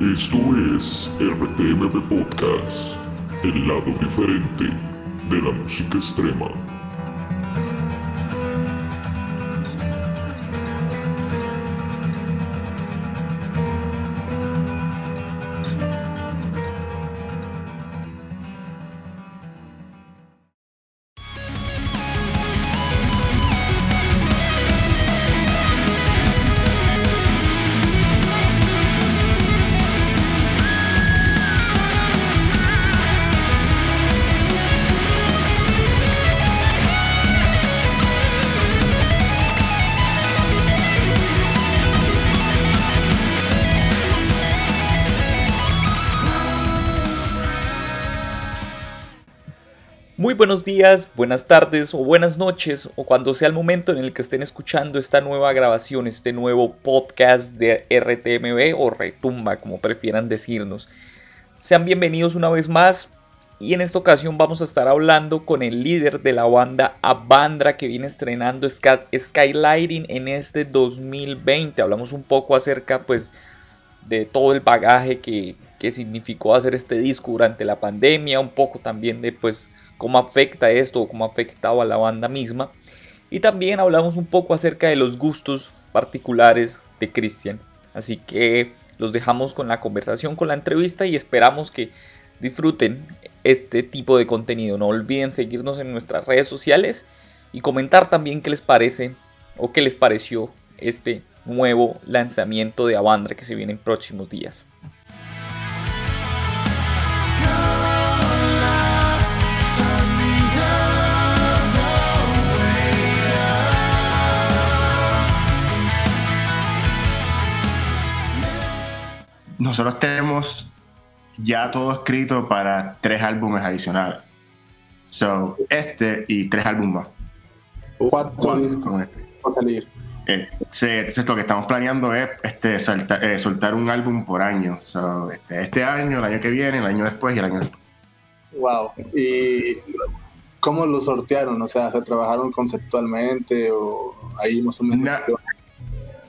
Esto es RTMP Podcast, el lado diferente de la música extrema. Buenos días, buenas tardes o buenas noches o cuando sea el momento en el que estén escuchando esta nueva grabación, este nuevo podcast de RTMB o Retumba, como prefieran decirnos. Sean bienvenidos una vez más y en esta ocasión vamos a estar hablando con el líder de la banda Abandra que viene estrenando Skylighting en este 2020. Hablamos un poco acerca pues de todo el bagaje que, que significó hacer este disco durante la pandemia, un poco también de pues cómo afecta esto o cómo ha afectado a la banda misma. Y también hablamos un poco acerca de los gustos particulares de Christian. Así que los dejamos con la conversación, con la entrevista y esperamos que disfruten este tipo de contenido. No olviden seguirnos en nuestras redes sociales y comentar también qué les parece o qué les pareció este nuevo lanzamiento de Avandra que se viene en próximos días. Nosotros tenemos ya todo escrito para tres álbumes adicionales. So, este y tres álbumes más. Cuatro, con este. Va a salir. Eh, sí, entonces lo que estamos planeando es este, salta- eh, soltar un álbum por año. So, este, este año, el año que viene, el año después y el año después. Wow. ¿Y cómo lo sortearon? O sea, ¿se trabajaron conceptualmente o ahí más o menos?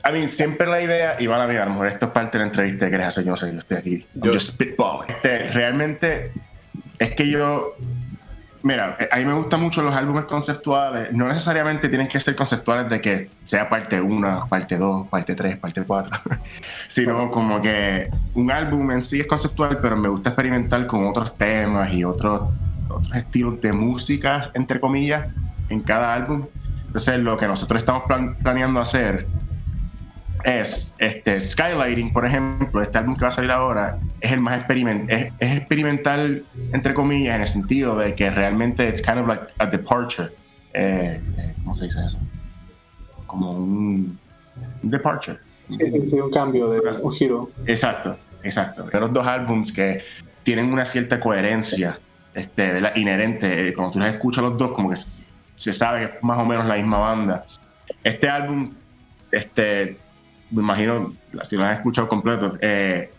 I mean, siempre la idea, y van a ver, a lo mejor esto es parte de la entrevista que querés hacer, yo no sé, yo estoy aquí. Yo- just spitballing. Este, realmente, es que yo. Mira, eh, a mí me gustan mucho los álbumes conceptuales. No necesariamente tienen que ser conceptuales de que sea parte 1, parte 2, parte 3, parte 4. Sino como que un álbum en sí es conceptual, pero me gusta experimentar con otros temas y otros, otros estilos de música, entre comillas, en cada álbum. Entonces, lo que nosotros estamos plan- planeando hacer es este Skylighting, por ejemplo, este álbum que va a salir ahora, es el más experiment es, es experimental, entre comillas, en el sentido de que realmente it's kind of like a departure. Eh, eh, ¿Cómo se dice eso? Como un, un departure. Sí, sí, sí, un cambio, de, un giro. Exacto, exacto. Pero los dos álbums que tienen una cierta coherencia este, ¿verdad? inherente. eh, Cuando tú los escuchas los dos, como que se sabe que es más o menos la misma banda. Este álbum, este, me imagino, si lo has escuchado completo, eh,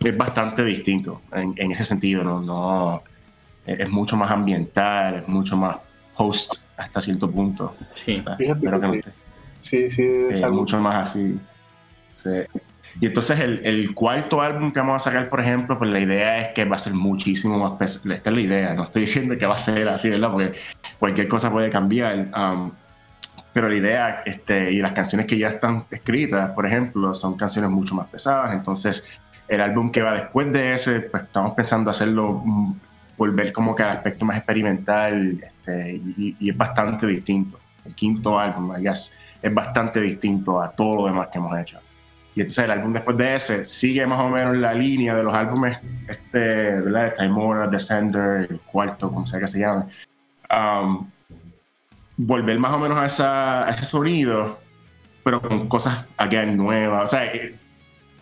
es bastante distinto en, en ese sentido. ¿no? No, es es mucho más ambiental, es mucho más post hasta cierto punto. Sí. Fíjate que no que te- Sí, sí, es algo. mucho más así. Sí. Y entonces el, el cuarto álbum que vamos a sacar, por ejemplo, pues la idea es que va a ser muchísimo más pesado. Esta es la idea, no estoy diciendo que va a ser así, ¿verdad? Porque cualquier cosa puede cambiar. um, pero la idea, este, y las canciones que ya están escritas, por ejemplo, son canciones mucho más pesadas. Entonces, el álbum que va después de ese, pues estamos pensando hacerlo, mm, volver como que al aspecto más experimental, este, y, y es bastante distinto. El quinto álbum, es bastante distinto a todo lo demás que hemos hecho. Y entonces el álbum después de ese sigue más o menos la línea de los álbumes, este, ¿verdad? Time Warner, Descender, el cuarto, como sea que se llame. Um, volver más o menos a, esa, a ese sonido, pero con cosas again nuevas. O sea, eh,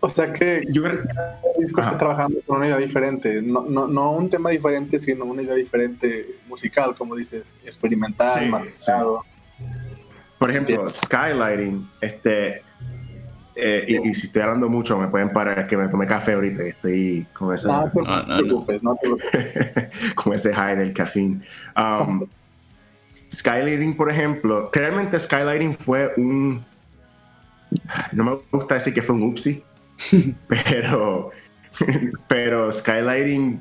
O sea que yo creo el disco está Ajá. trabajando con una idea diferente. No, no, no un tema diferente, sino una idea diferente musical, como dices, experimental, Sí, pesado. Por ejemplo, Skylighting, este, eh, y, y si estoy hablando mucho, me pueden parar, es que me tomé café ahorita y estoy con ese, No No, no, no. preocupes, no te preocupes. con ese high del café. Um, Skylighting, por ejemplo, que realmente Skylighting fue un. No me gusta decir que fue un upsi, pero pero Skylighting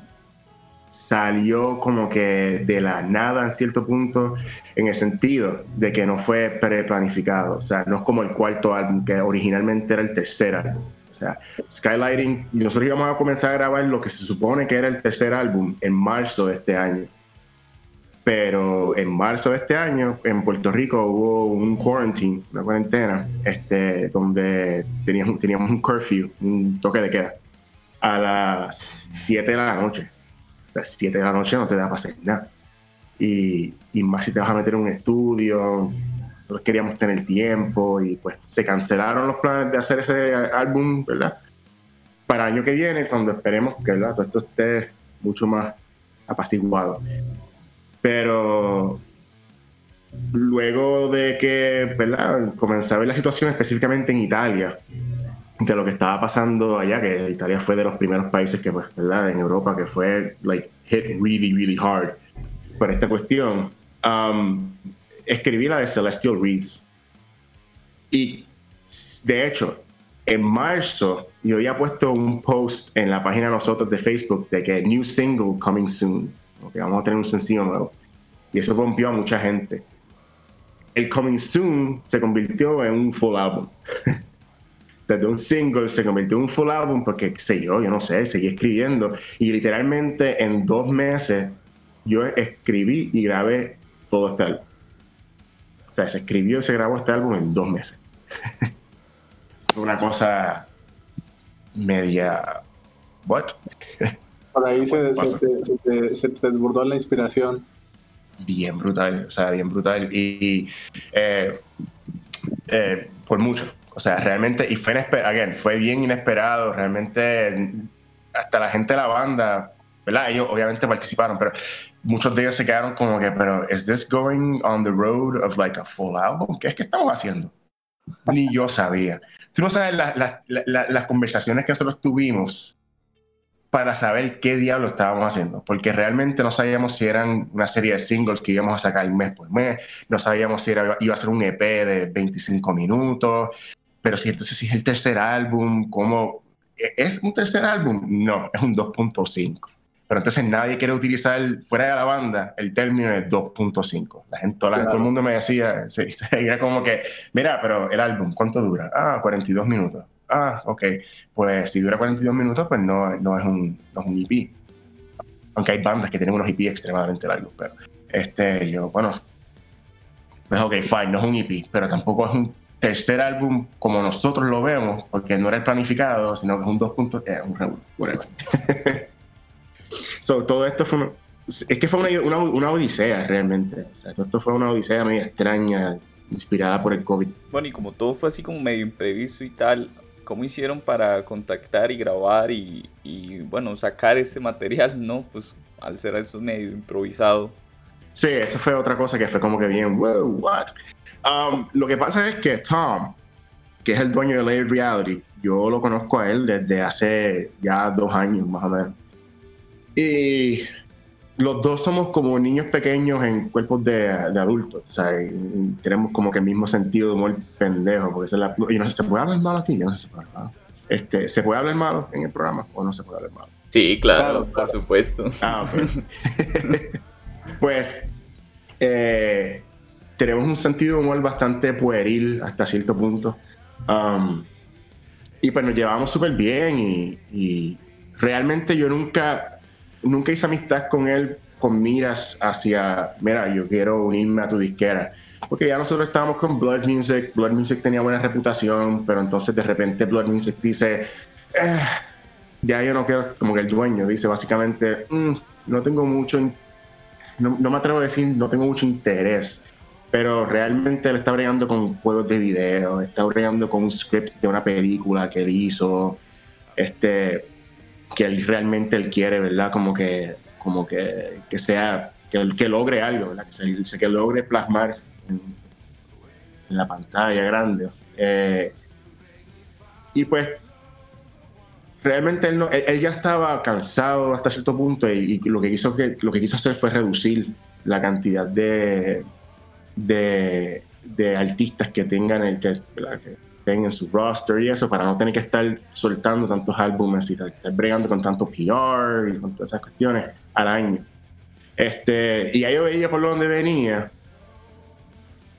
salió como que de la nada en cierto punto, en el sentido de que no fue preplanificado. O sea, no es como el cuarto álbum, que originalmente era el tercer álbum. O sea, Skylighting, nosotros íbamos a comenzar a grabar lo que se supone que era el tercer álbum en marzo de este año. Pero en marzo de este año, en Puerto Rico hubo un quarantine, una cuarentena, este, donde teníamos, teníamos un curfew, un toque de queda, a las 7 de la noche o sea, 7 de la noche no te da para hacer nada. Y, y, más si te vas a meter en un estudio, nosotros queríamos tener tiempo y pues se cancelaron los planes de hacer ese álbum, ¿verdad? Para el año que viene, cuando esperemos que ¿verdad? todo esto esté mucho más apaciguado. Pero luego de que ¿verdad? comencé a ver la situación específicamente en Italia, de lo que estaba pasando allá, que Italia fue de los primeros países que, pues, ¿verdad? En Europa que fue, like, hit really, really hard por esta cuestión. Um, escribí la de Celestial Reads. Y, de hecho, en marzo yo había puesto un post en la página de nosotros de Facebook de que new single coming soon, que vamos a tener un sencillo nuevo. Y eso rompió a mucha gente. El coming soon se convirtió en un full album. desde un single se convirtió en un full álbum porque, qué sé yo, yo no sé, seguí escribiendo y literalmente en dos meses yo escribí y grabé todo este álbum. O sea, se escribió y se grabó este álbum en dos meses. Una cosa media... ¿What? Por ahí se, se, te, desbordó la inspiración. Bien brutal, o sea, bien brutal. Y, eh, eh, por mucho, o sea, realmente, y fue, again, fue bien inesperado, realmente hasta la gente de la banda, ¿verdad? Ellos obviamente participaron, pero muchos de ellos se quedaron como que, pero ¿is this going on the road of like a full album? ¿Qué es que estamos haciendo? Ni yo sabía. Tú no sabes las conversaciones que nosotros tuvimos para saber qué diablo estábamos haciendo, porque realmente no sabíamos si eran una serie de singles que íbamos a sacar mes por mes, no sabíamos si era, iba a ser un EP de 25 minutos, pero si entonces si es el tercer álbum, ¿cómo? ¿E-, ¿Es un tercer álbum? No, es un 2.5. Pero entonces nadie quiere utilizar fuera de la banda el término de 2.5. La gente, todo el mundo me decía, era como que, mira, pero el álbum, ¿cuánto dura? Ah, 42 minutos. Ah, ok. Pues si dura 42 minutos, pues no, no, es, un, no es un EP. Aunque hay bandas que tienen unos EP extremadamente largos, pero este, yo, bueno, pues ok, fine, no es un EP, pero tampoco es un tercer álbum como nosotros lo vemos, porque no era el planificado, sino que es un dos puntos, eh, un whatever. so, todo esto fue es que fue una, una, odisea realmente. O sea, todo esto fue una odisea medio extraña, inspirada por el COVID. Bueno, y como todo fue así como medio imprevisto y tal, ¿cómo hicieron para contactar y grabar y, y bueno, sacar este material, no? Pues al ser eso medio improvisado. Sí, eso fue otra cosa que fue como que bien, wow, what? Um, lo que pasa es que Tom, que es el dueño de Layered Reality, yo lo conozco a él desde hace ya dos años más o menos. Y los dos somos como niños pequeños en cuerpos de, adultos. O sea, tenemos como que el mismo sentido de humor pendejo. Porque la, y no sé, ¿se puede hablar malo aquí? Yo no sé se. Este, ¿Se puede hablar malo en el programa o no se puede hablar malo? Sí, claro, por supuesto. Ah, pues eh, tenemos un sentido de humor bastante pueril hasta cierto punto. Um, y pues nos llevamos súper bien y, realmente yo nunca, nunca hice amistad con él con miras hacia, mira, yo quiero unirme a tu disquera. Porque ya nosotros estábamos con Blood Music, Blood Music tenía buena reputación, pero entonces de repente Blood Music dice, eh, ya yo no quiero, como que el dueño dice básicamente, mm, no tengo mucho, no, no, me atrevo a decir, no tengo mucho interés pero realmente él está bregando con juegos de video, está bregando con un script de una película que él hizo, este, que él realmente él quiere, ¿verdad? Como que, como que, que sea, que, que logre algo, ¿verdad? Que, que logre plasmar en, la pantalla grande. Eh, y pues realmente él, no, él, ya estaba cansado hasta cierto punto y, lo, que quiso que, lo que quiso hacer fue reducir la cantidad de, de, artistas que tengan el que, estén en su roster y eso, para no tener que estar soltando tantos álbumes y estar, bregando con tanto PR y con todas esas cuestiones al año. Este, y ahí yo veía por donde venía.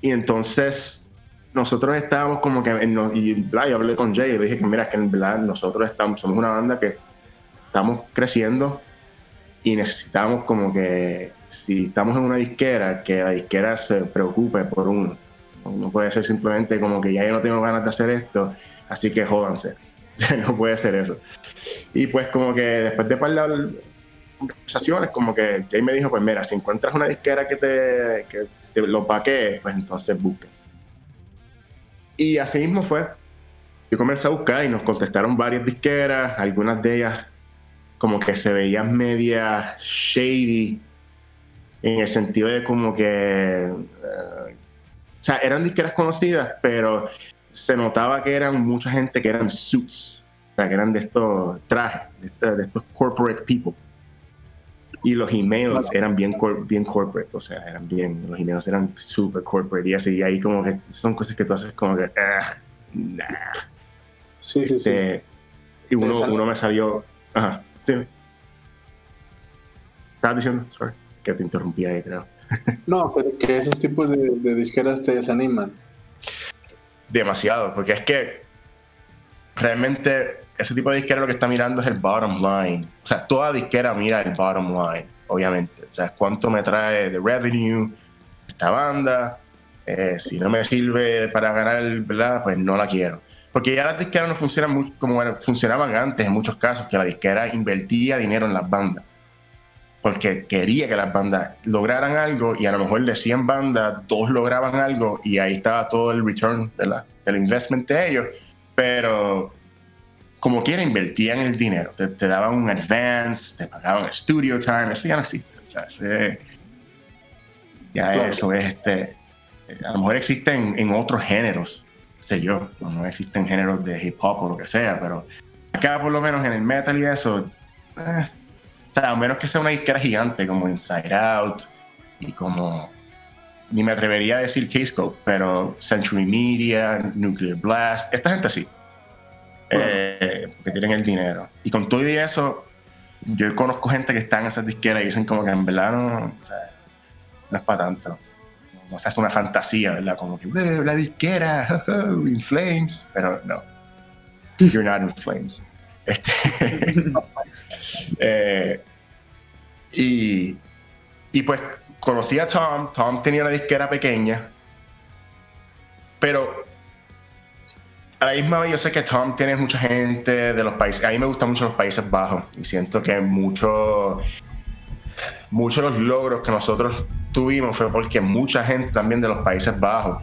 Y entonces nosotros estábamos como que, en, y yo hablé con Jay y le dije que mira, que en verdad nosotros estamos, somos una banda que estamos creciendo y necesitamos como que si estamos en una disquera, que la disquera se preocupe por uno. No puede ser simplemente como que ya yo no tengo ganas de hacer esto, así que jódanse. no puede ser eso. Y pues como que después de par conversaciones, como que Jay me dijo, pues mira, si encuentras una disquera que te, que te lo paquee, pues entonces busque. Y así mismo fue. Yo comencé a buscar y nos contestaron varias disqueras, algunas de ellas como que se veían media shady en el sentido de como que eh, o sea eran disqueras conocidas pero se notaba que eran mucha gente que eran suits o sea que eran de estos trajes de, estos, corporate people y los emails eran bien bien corporate o sea eran bien los emails eran super corporate y así y ahí como que son cosas que tú haces como que ah, nah. sí sí sí este, y uno, uno me salió ajá Sí. Estabas diciendo, sorry, que te interrumpí ahí, creo. No, pero que esos tipos de, disqueras te desaniman. Demasiado, porque es que realmente ese tipo de disquera lo que está mirando es el bottom line. O sea, toda disquera mira el bottom line, obviamente. O sea, cuánto me trae de revenue esta banda. Eh, si no me sirve para ganar, ¿verdad? Pues no la quiero. Porque ya las disqueras no funcionan como funcionaban antes en muchos casos, que la disquera invertía dinero en las bandas. Porque quería que las bandas lograran algo y a lo mejor de 100 bandas, dos lograban algo y ahí estaba todo el return de la, del investment de ellos. Pero como quiera, invertían el dinero. Te, daban un advance, te pagaban el studio time, eso ya no existe. O sea, ya eso es este. A lo mejor existe en otros géneros, sé yo, no existen géneros de hip hop o lo que sea, pero acá por lo menos en el metal y eso, eh, o sea, a menos que sea una disquera gigante como Inside Out y como, ni me atrevería a decir K-Scope, pero Century Media, Nuclear Blast, esta gente sí, eh, porque tienen el dinero. Y con todo y eso, yo conozco gente que está en esas disqueras y dicen como que en verdad no, no es para tanto no se hace una fantasía, ¿verdad? Como que, la disquera, in flames, pero no. You're not in flames. Este, eh, y, y pues conocí a Tom, Tom tenía una disquera pequeña, pero a la misma vez yo sé que Tom tiene mucha gente de los países, a mí me gustan mucho los Países Bajos y siento que mucho muchos de los logros que nosotros tuvimos fue porque mucha gente también de los Países Bajos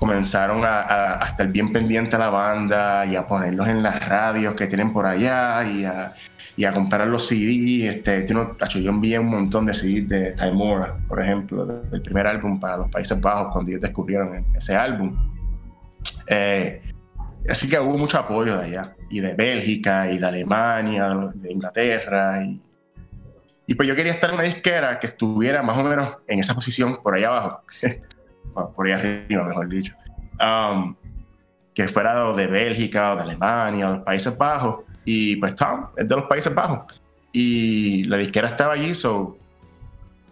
comenzaron a, estar bien pendiente a la banda y a ponerlos en las radios que tienen por allá y a, y a comprar los CDs. Este, yo envié un montón de CDs de Timora, por ejemplo, del primer álbum para los Países Bajos cuando ellos descubrieron ese álbum. Eh, así que hubo mucho apoyo de allá, y de Bélgica, y de Alemania, de Inglaterra, y y pues yo quería estar en una disquera que estuviera más o menos en esa posición por ahí abajo, por ahí arriba, mejor dicho. Um, que fuera de Bélgica o de Alemania o de los Países Bajos. Y pues Tom es de los Países Bajos. Y la disquera estaba allí, so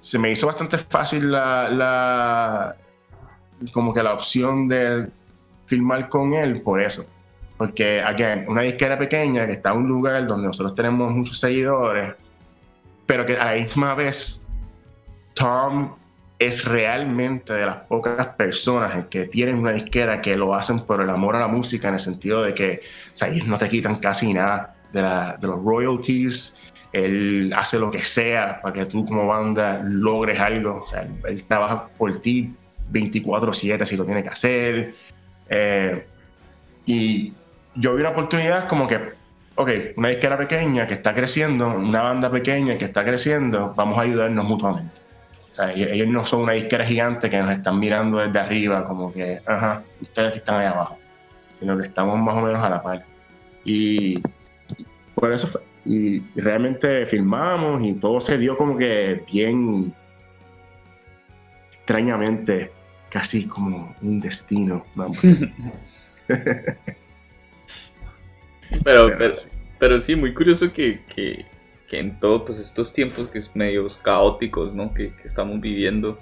se me hizo bastante fácil la, la como que la opción de filmar con él por eso. Porque, again, una disquera pequeña que está en un lugar donde nosotros tenemos muchos seguidores, pero que a la misma vez Tom es realmente de las pocas personas que tienen una disquera que lo hacen por el amor a la música, en el sentido de que o no te quitan casi nada de, de, los royalties. Él hace lo que sea para que tú como banda logres algo. O sea, él, trabaja por ti 24/7 si lo tiene que hacer. Eh, y yo vi una oportunidad como que ok, una disquera pequeña que está creciendo, una banda pequeña que está creciendo, vamos a ayudarnos mutuamente. Sea, ellos no son una disquera gigante que nos están mirando desde arriba, como que, ajá, ustedes que están ahí abajo, sino que estamos más o menos a la par. Y por eso fue. Y realmente filmamos y todo se dio como que bien extrañamente, casi como un destino. pero, pero, sí, muy curioso que, que, que, en todos pues, estos tiempos que es medios caóticos, ¿no? Que, que, estamos viviendo,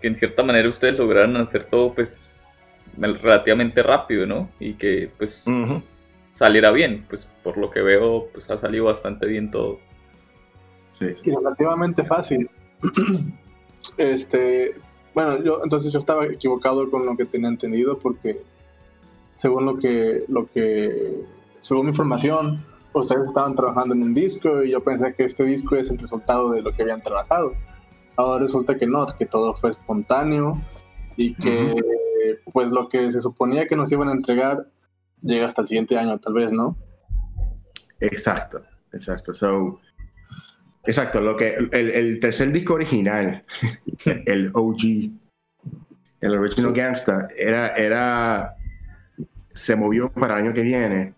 que en cierta manera ustedes lograron hacer todo pues relativamente rápido, ¿no? Y que pues saliera bien, pues por lo que veo pues ha salido bastante bien todo. Sí. Y relativamente fácil. este, bueno, yo entonces yo estaba equivocado con lo que tenía entendido porque según lo que lo que según mi información ustedes estaban trabajando en un disco y yo pensé que este disco es el resultado de lo que habían trabajado. Ahora resulta que no, que todo fue espontáneo y que pues lo que se suponía que nos iban a entregar llega hasta el siguiente año, tal vez, ¿no? Exacto, exacto. So, exacto, lo que el, tercer disco original, el OG, el Original Gangsta, era, era, se movió para el año que viene.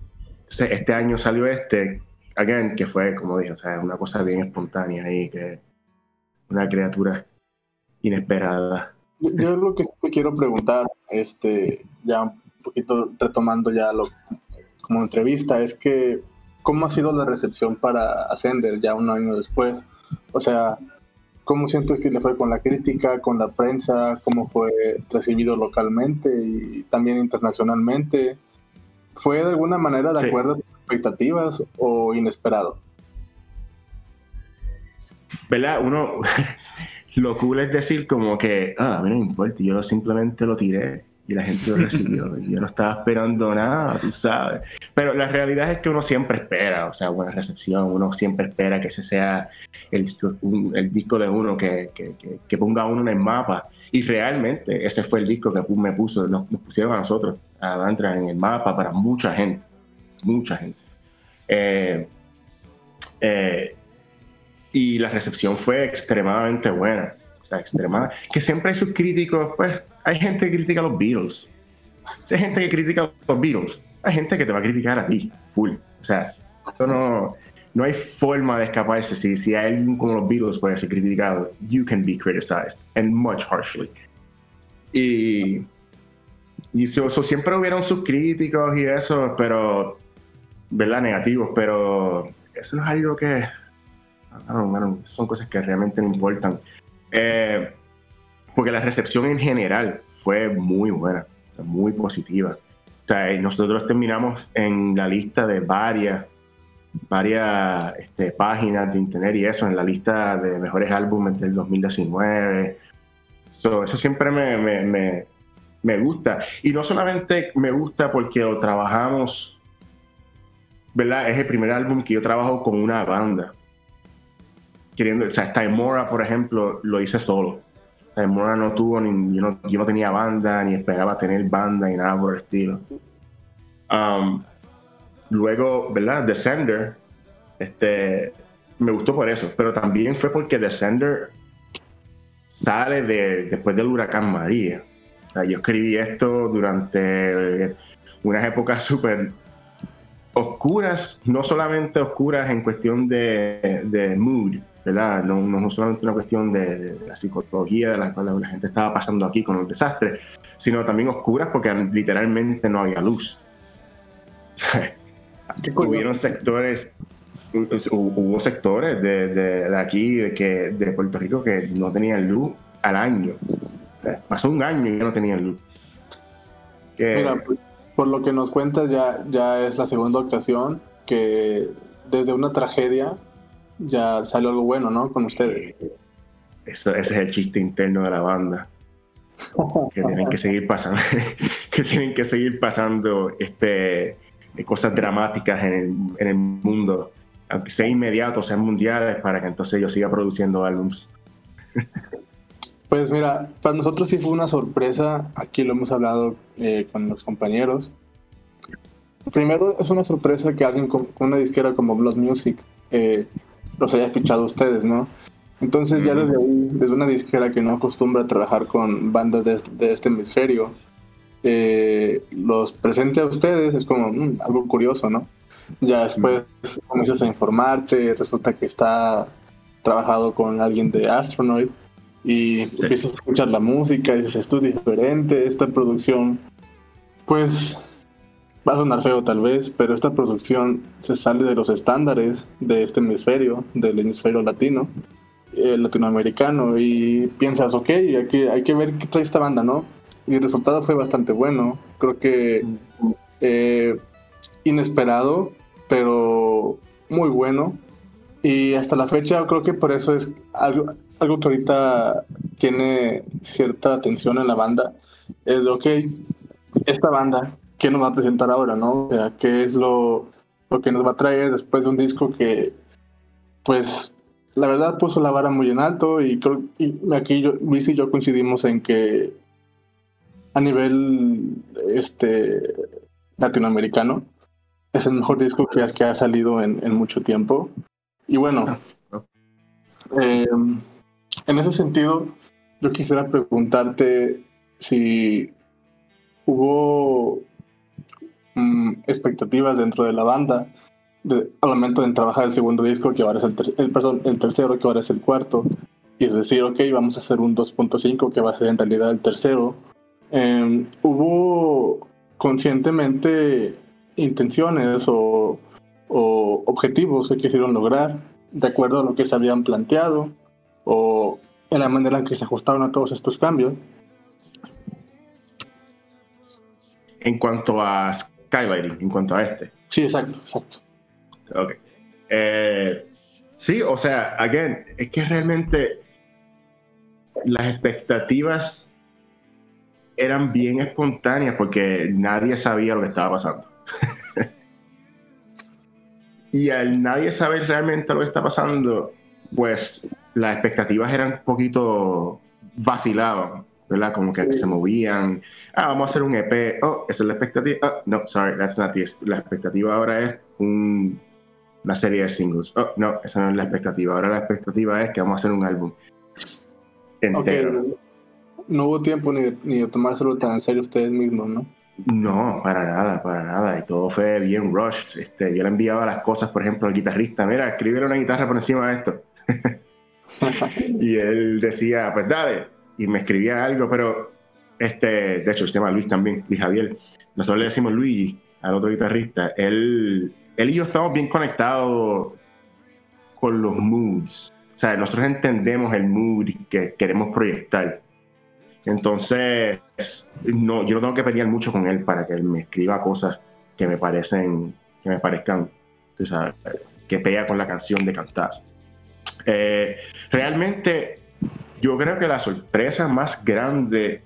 Este año salió este, again, que fue, como dije, o sea, una cosa bien espontánea ahí, que una criatura inesperada. Yo, lo que te quiero preguntar, este, ya un poquito retomando ya lo como entrevista, es que ¿cómo ha sido la recepción para Ascender ya un año después? O sea, ¿cómo sientes que le fue con la crítica, con la prensa? ¿Cómo fue recibido localmente y también internacionalmente? ¿Fue de alguna manera de acuerdo a tus expectativas o inesperado? ¿Verdad? Uno, lo cool es decir como que, ah, a mí no me importa, yo simplemente lo tiré y la gente lo recibió. yo no estaba esperando nada, tú sabes. Pero la realidad es que uno siempre espera, o sea, buena recepción, uno siempre espera que ese sea el, el disco de uno que, que, que, ponga uno en el mapa. Y realmente ese fue el disco que me puso, nos, pusieron a nosotros, a entrar en el mapa para mucha gente, mucha gente. Eh, eh, y la recepción fue extremadamente buena. O sea, extremada. Que siempre hay sus críticos, pues, hay gente que critica a los Beatles. Hay gente que critica a los Beatles. Hay gente que te va a criticar a ti, full. O sea, no, no hay forma de escaparse. Si, si alguien como los Beatles puede ser criticado, you can be criticized, and much harshly. Y, y eso, siempre hubieron sus críticos y eso, pero, ¿verdad? Negativos, pero eso no es algo que son cosas que realmente no importan. Eh, porque la recepción en general fue muy buena, muy positiva. O sea, nosotros terminamos en la lista de varias, varias este, páginas de internet y eso, en la lista de mejores álbumes del 2019. eso siempre me, gusta. Y no solamente me gusta porque lo trabajamos, ¿verdad? Es el primer álbum que yo trabajo con una banda queriendo, o sea, Timora, por ejemplo, lo hice solo. Timora no tuvo, ni, yo, no, yo no tenía banda, ni esperaba tener banda, ni nada por el estilo. Um, luego, ¿verdad? Descender, este, me gustó por eso, pero también fue porque Descender sale de, después del huracán María. Sea, yo escribí esto durante unas épocas súper oscuras, no solamente oscuras en cuestión de, de mood, ¿verdad? No, no, solamente una cuestión de, la psicología de la cual la gente estaba pasando aquí con el desastre, sino también oscuras porque literalmente no había luz. Hubieron sectores, hubo sectores de, de, aquí, de, que, de Puerto Rico, que no tenían luz al año. Sea, pasó un año y ya no tenían luz. Mira, por lo que nos cuentas, ya, ya es la segunda ocasión que desde una tragedia ya salió algo bueno, ¿no? Con ustedes. Eso, ese es el chiste interno de la banda. que tienen que seguir pasando, que tienen que seguir pasando este, cosas dramáticas en el, en el mundo, aunque sea inmediato, sean mundiales, para que entonces yo siga produciendo álbums. Pues mira, para nosotros sí fue una sorpresa, aquí lo hemos hablado eh, con los compañeros. Primero es una sorpresa que alguien con una disquera como Blood Music eh, los haya fichado ustedes, ¿no? Entonces ya desde ahí, desde una disquera que no acostumbra a trabajar con bandas de, este hemisferio, eh, los presente a ustedes es como mm, algo curioso, ¿no? Ya después comienzas a informarte, resulta que está trabajado con alguien de Astronoid y empiezas a escuchar la música, dices, esto es diferente, esta producción, pues va a sonar feo tal vez, pero esta producción se sale de los estándares de este hemisferio, del hemisferio latino, eh, latinoamericano, y piensas, ok, hay que, hay que ver qué trae esta banda, ¿no? Y el resultado fue bastante bueno, creo que eh, inesperado, pero muy bueno. Y hasta la fecha creo que por eso es algo, algo que ahorita tiene cierta atención en la banda. Es de, ok, esta banda qué nos va a presentar ahora, ¿no? O sea, qué es lo, lo que nos va a traer después de un disco que, pues, la verdad puso la vara muy en alto y creo y aquí yo, Luis y yo coincidimos en que a nivel este latinoamericano es el mejor disco que, que ha salido en, en, mucho tiempo. Y bueno, eh, en ese sentido, yo quisiera preguntarte si hubo Mm, expectativas dentro de la banda de, al momento de trabajar el segundo disco, que ahora es el, el, perdón, el tercero, que ahora es el cuarto, y decir, ok, vamos a hacer un 2.5 que va a ser en realidad el tercero. Eh, hubo conscientemente intenciones o, o, objetivos que quisieron lograr de acuerdo a lo que se habían planteado o en la manera en que se ajustaron a todos estos cambios. En cuanto a Skylighting en cuanto a este. Sí, exacto, exacto. Ok. Eh, sí, o sea, again, es que realmente las expectativas eran bien espontáneas porque nadie sabía lo que estaba pasando. y al nadie saber realmente lo que está pasando, pues las expectativas eran un poquito vacilaban. ¿verdad? Como que se movían. Ah, vamos a hacer un EP. Oh, esa es la expectativa. Oh, no, sorry, that's not the, La expectativa ahora es un, una serie de singles. Oh, no, esa no es la expectativa. Ahora la expectativa es que vamos a hacer un álbum entero. No hubo tiempo ni de, ni de tomárselo tan en serio ustedes mismos, ¿no? No, para nada, para nada. Y todo fue bien rushed. Este, yo le enviaba las cosas, por ejemplo, al guitarrista, mira, escribir una guitarra por encima de esto. y él decía, pues dale, y me escribía algo, pero este, de hecho, se llama Luis también, Luis Javier. Nosotros le decimos Luis al otro guitarrista. Él, él y yo estamos bien conectados con los moods. O sea, nosotros entendemos el mood que queremos proyectar. Entonces, no, yo no tengo que pelear mucho con él para que él me escriba cosas que me parecen, que me parezcan, tú sabes, que pega con la canción de cantar. Eh, realmente yo creo que la sorpresa más grande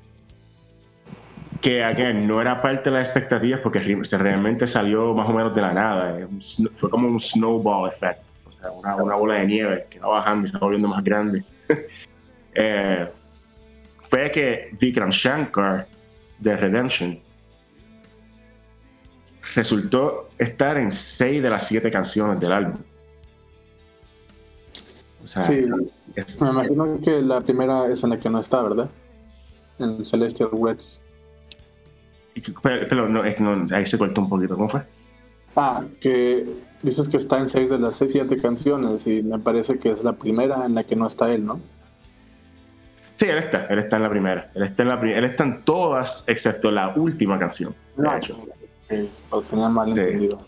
que again, no era parte de las expectativas porque realmente salió más o menos de la nada. Eh, fue como un snowball effect, o sea, una, una bola de nieve que va bajando y se va volviendo más grande. eh, fue que Vikram Shankar de Redemption resultó estar en seis de las siete canciones del álbum. Sea, sí. Me imagino que la primera es en la que no está, ¿verdad? En Celestial Wets. Pero, no, es, no, ahí se cortó un poquito, ¿cómo fue? Ah, que dices que está en seis de las seis, siete canciones y me parece que es la primera en la que no está él, ¿no? Sí, él está, él está en la primera. Él está en, la él está en todas excepto la última canción. No, hecho. lo tenía mal sí. entendido.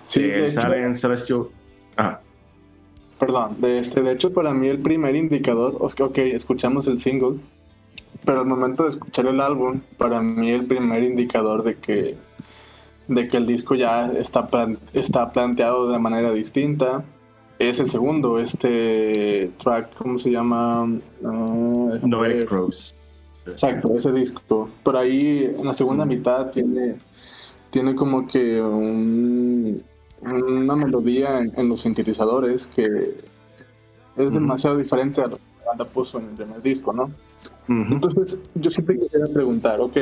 Sí, sí él sale en Celestial. Ajá. Perdón, de, este, de hecho para mí el primer indicador, ok, escuchamos el single, pero al momento de escuchar el álbum, para mí el primer indicador de que, de que el disco ya está, está planteado de manera distinta es el segundo, este track, ¿cómo se llama? Uh, Noetic Crows. Exacto, ese disco. Por ahí en la segunda mitad tiene, tiene como que un una melodía en, los sintetizadores que es demasiado diferente a lo que la banda puso en el primer disco, ¿no? Entonces, yo siempre quisiera preguntar, ok,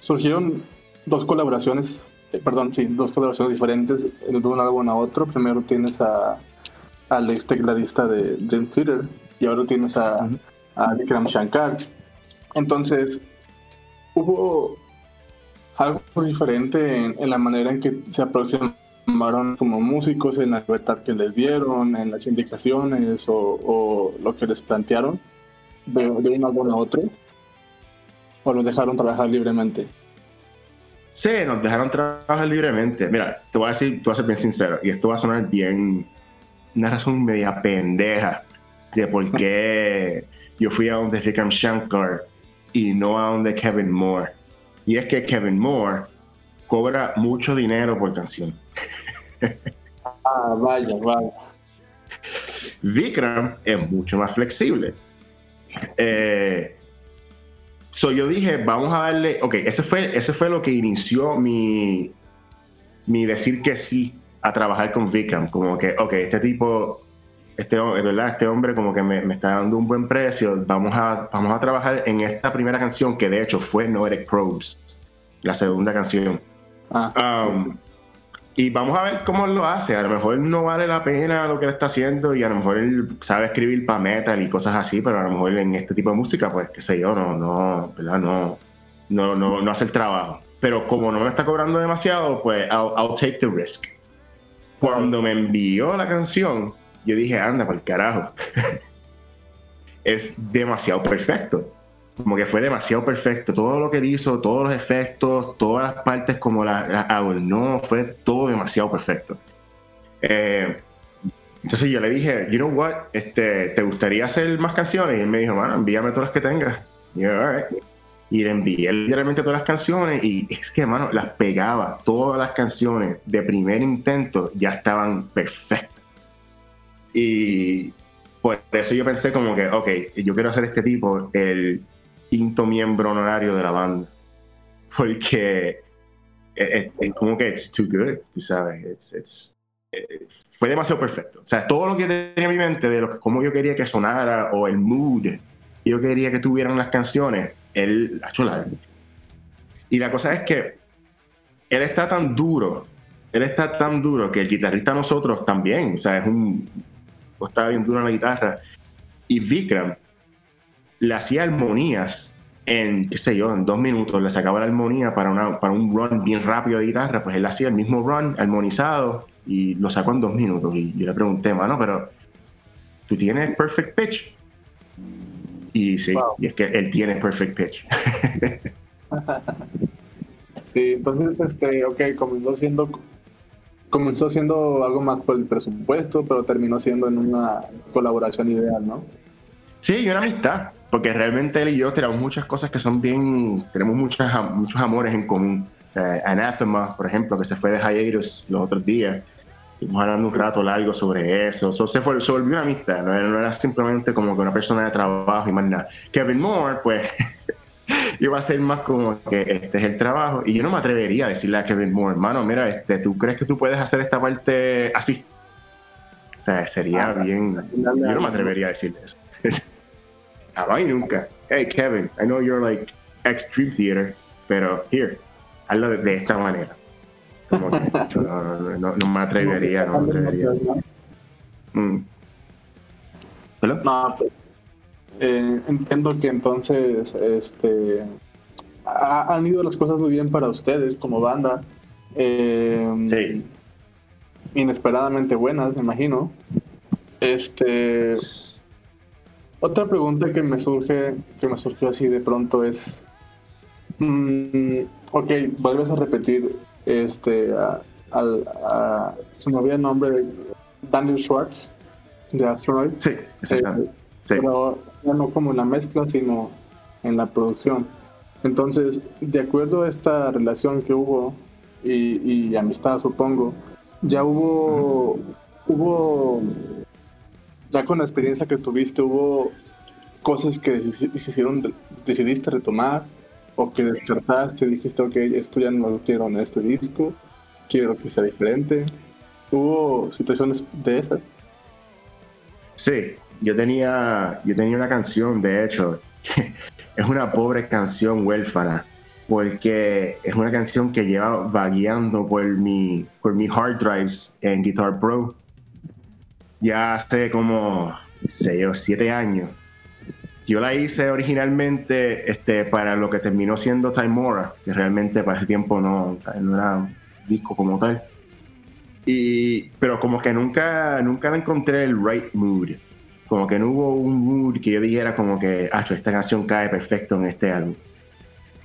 surgieron dos colaboraciones, eh, perdón, sí, dos colaboraciones diferentes de un álbum a otro. Primero tienes a, al ex tecladista de Dream Theater y ahora tienes a, a Vikram Shankar. Entonces, hubo algo diferente en, en la manera en que se aproximan como músicos en la libertad que les dieron, en las indicaciones o, lo que les plantearon de, de un álbum a otro? ¿O los dejaron trabajar libremente? Sí, nos dejaron trabajar libremente. Mira, te voy a decir, te voy a ser bien sincero, y esto va a sonar bien, una razón media pendeja de por qué yo fui a donde Vikram Shankar y no a donde Kevin Moore. Y es que Kevin Moore cobra mucho dinero por canción. ah, vaya, vaya. Vikram es mucho más flexible. Eh, So yo dije, vamos a darle, ok, ese fue, ese fue lo que inició mi, mi decir que sí a trabajar con Vikram, como que, ok, este tipo, este, ¿verdad? este hombre como que me, me, está dando un buen precio, vamos a, vamos a trabajar en esta primera canción que de hecho fue Noetic Probes, la segunda canción. Ah, um, y vamos a ver cómo lo hace. A lo mejor no vale la pena lo que él está haciendo y a lo mejor él sabe escribir para metal y cosas así, pero a lo mejor en este tipo de música, pues qué sé yo, no, no, ¿verdad? No, no, no, no hace el trabajo. Pero como no me está cobrando demasiado, pues I'll, take the risk. Cuando me envió la canción, yo dije, anda, por el carajo. es demasiado perfecto como que fue demasiado perfecto. Todo lo que él hizo, todos los efectos, todas las partes como la, la no, fue todo demasiado perfecto. Eh, entonces yo le dije, you know what, este, ¿te gustaría hacer más canciones? Y él me dijo, bueno, envíame todas las que tengas. Y, yo, y le envié literalmente todas las canciones y es que, mano, las pegaba. Todas las canciones de primer intento ya estaban perfectas. Y por eso yo pensé como que, ok, yo quiero hacer este tipo, el quinto miembro honorario de la banda. Porque es, como que it's too good, tú sabes. Eh, fue demasiado perfecto. O sea, todo lo que tenía en mi mente de lo que, cómo yo quería que sonara o el mood que yo quería que tuvieran las canciones, él ha hecho la. Y la cosa es que él está tan duro, él está tan duro que el guitarrista nosotros también, o sea, es un. Está bien duro en la guitarra. Y Vikram, le hacía armonías en, qué sé yo, en dos minutos, le sacaba la armonía para, una, para un run bien rápido de guitarra, pues él hacía el mismo run armonizado y lo sacó en dos minutos. Y yo le pregunté, mano, pero ¿tú tienes perfect pitch? Y sí, y es que él tiene perfect pitch. sí, entonces, este, ok, comenzó siendo comenzó siendo algo más por el presupuesto, pero terminó siendo en una colaboración ideal, ¿no? Sí, y una amistad porque realmente él y yo tenemos muchas cosas que son bien, tenemos muchas, muchos amores en común. O sea, Anathema, por ejemplo, que se fue de Hiatus los otros días, estuvimos hablando un rato largo sobre eso. eso se, fue, se volvió una amistad, no era, simplemente como que una persona de trabajo y más nada. Kevin Moore, pues, iba a ser más como que este es el trabajo. Y yo no me atrevería a decirle a Kevin Moore, hermano, mira, este, ¿tú crees que tú puedes hacer esta parte así? O sea, sería ah, bien. Yo no me atrevería a decirle eso. Jamás nunca. Hey, Kevin, I know you're like extreme theater, pero here, hazlo de, esta manera. Como que, no, no, no, me atrevería, no me atrevería. Mm. No, pues, eh, entiendo que entonces este han ido las cosas muy bien para ustedes como banda. Eh, sí. Inesperadamente buenas, me imagino. Este. Otra pregunta que me surge, que me surgió así de pronto es, mm, ok, vuelves a repetir, este, al, se me olvidó el nombre, Daniel Schwartz, de Asteroid. Sí, eh, sí. Pero no como en la mezcla, sino en la producción. Entonces, de acuerdo a esta relación que hubo y, y amistad, supongo, ya hubo, hubo ya con la experiencia que tuviste, hubo cosas que decidieron, decidiste retomar o que descartaste, dijiste, ok, esto ya no lo quiero en este disco, quiero que sea diferente. ¿Hubo situaciones de esas? Sí, yo tenía, yo tenía una canción, de hecho, es una pobre canción huérfana, porque es una canción que lleva vagueando por mi, por mi hard drives en Guitar Pro ya hace como, sé yo, siete años. Yo la hice originalmente este, para lo que terminó siendo Timora, que realmente para ese tiempo no, no era un disco como tal. Y, pero como que nunca, nunca encontré el right mood. Como que no hubo un mood que yo dijera como que, ah, esta canción cae perfecto en este álbum.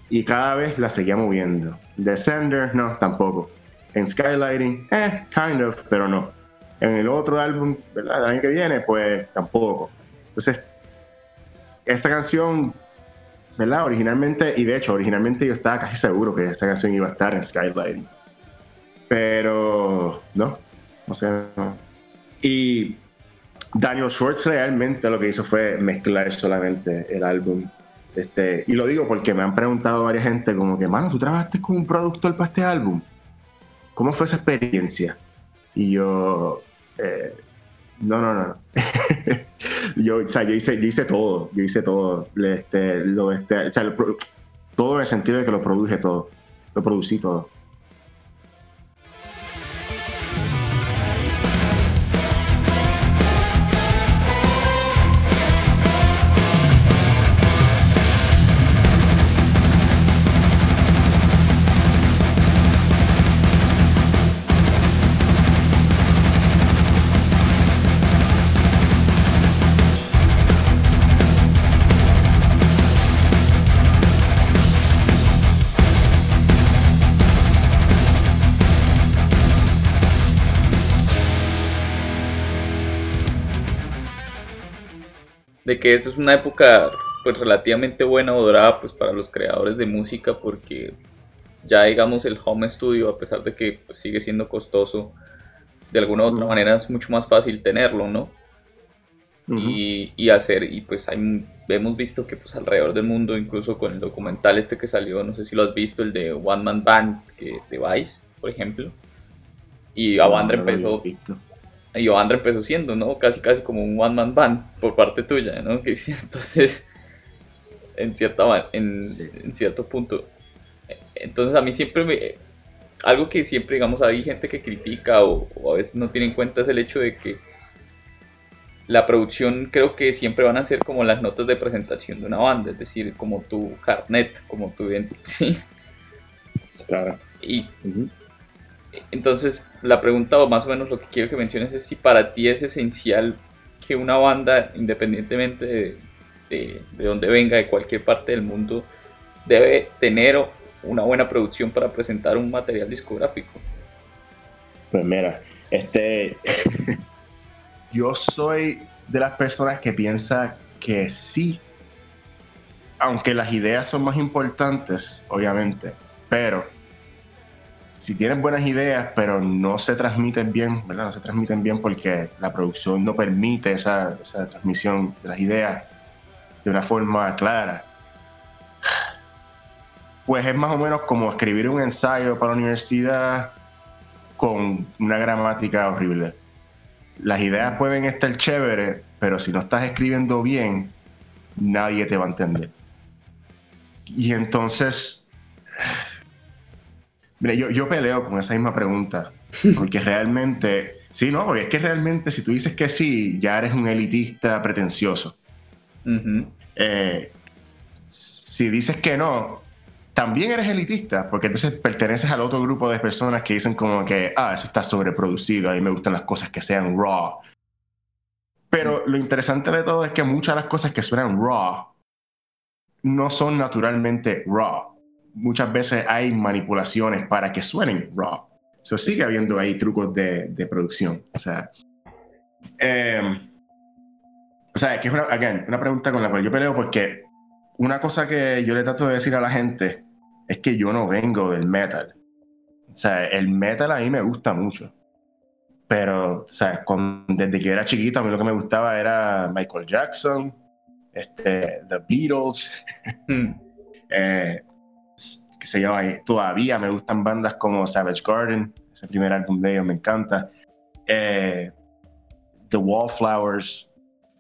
y cada vez la seguía moviendo. Descender, no, tampoco. En Skylighting, eh, kind of, pero no. En el otro álbum, ¿verdad? El año que viene, pues tampoco. Entonces, esa canción, ¿verdad? Originalmente, y de hecho, originalmente yo estaba casi seguro que esa canción iba a estar en Skylighting. Pero, no, o sea, no. Y Daniel Schwartz realmente lo que hizo fue mezclar solamente el álbum. Este, y lo digo porque me han preguntado varias gente como que, mano, ¿tú trabajaste con un productor para este álbum? ¿Cómo fue esa experiencia? Y yo, eh, no, no, no. yo, o sea, yo hice, yo hice todo, yo hice todo. Este, lo, este, o sea, todo en el sentido de que lo produje todo, lo producí todo. Que esta es una época pues relativamente buena o dorada pues para los creadores de música porque ya digamos el home studio a pesar de que pues, sigue siendo costoso de alguna u otra manera es mucho más fácil tenerlo no y, y, hacer y pues hay, hemos visto que pues alrededor del mundo incluso con el documental este que salió no sé si lo has visto el de One Man Band que de Vice por ejemplo. Y Avandra empezó y Ovandra empezó siendo, ¿no? Casi casi como un one man band por parte tuya, ¿no? Que, entonces, en, cierta, en, en, cierto punto. Entonces a mí siempre me... Algo que siempre, digamos, hay gente que critica o, a veces no tiene en cuenta es el hecho de que la producción creo que siempre van a ser como las notas de presentación de una banda, es decir, como tu carnet, como tu identity. Claro. Y entonces, la pregunta o más o menos lo que quiero que menciones es si para ti es esencial que una banda, independientemente de, de, donde venga, de cualquier parte del mundo, debe tener una buena producción para presentar un material discográfico. Pues mira, este, yo soy de las personas que piensa que sí, aunque las ideas son más importantes, obviamente, pero si tienen buenas ideas, pero no se transmiten bien, ¿verdad? No se transmiten bien porque la producción no permite esa, transmisión de las ideas de una forma clara. Pues es más o menos como escribir un ensayo para la universidad con una gramática horrible. Las ideas pueden estar chéveres, pero si no estás escribiendo bien, nadie te va a entender. Y entonces Yo peleo con esa misma pregunta, porque realmente, sí, no, porque es que realmente si tú dices que sí, ya eres un elitista pretencioso. Eh, si dices que no, también eres elitista, porque entonces perteneces al otro grupo de personas que dicen como que, ah, eso está sobreproducido, a mí me gustan las cosas que sean raw. Pero lo interesante de todo es que muchas de las cosas que suenan raw no son naturalmente raw muchas veces hay manipulaciones para que suenen raw. So, sigue habiendo ahí trucos de, de producción. O sea, em, o sea, que es una, again, una pregunta con la cual yo peleo porque una cosa que yo le trato de decir a la gente es que yo no vengo del metal. O sea, el metal a mí me gusta mucho. Pero, o sea, desde que era chiquito, a mí lo que me gustaba era Michael Jackson, este, The Beatles. Hmm. eh, que se llama Todavía me gustan bandas como Savage Garden, ese primer álbum de ellos me encanta. Eh, The Wallflowers.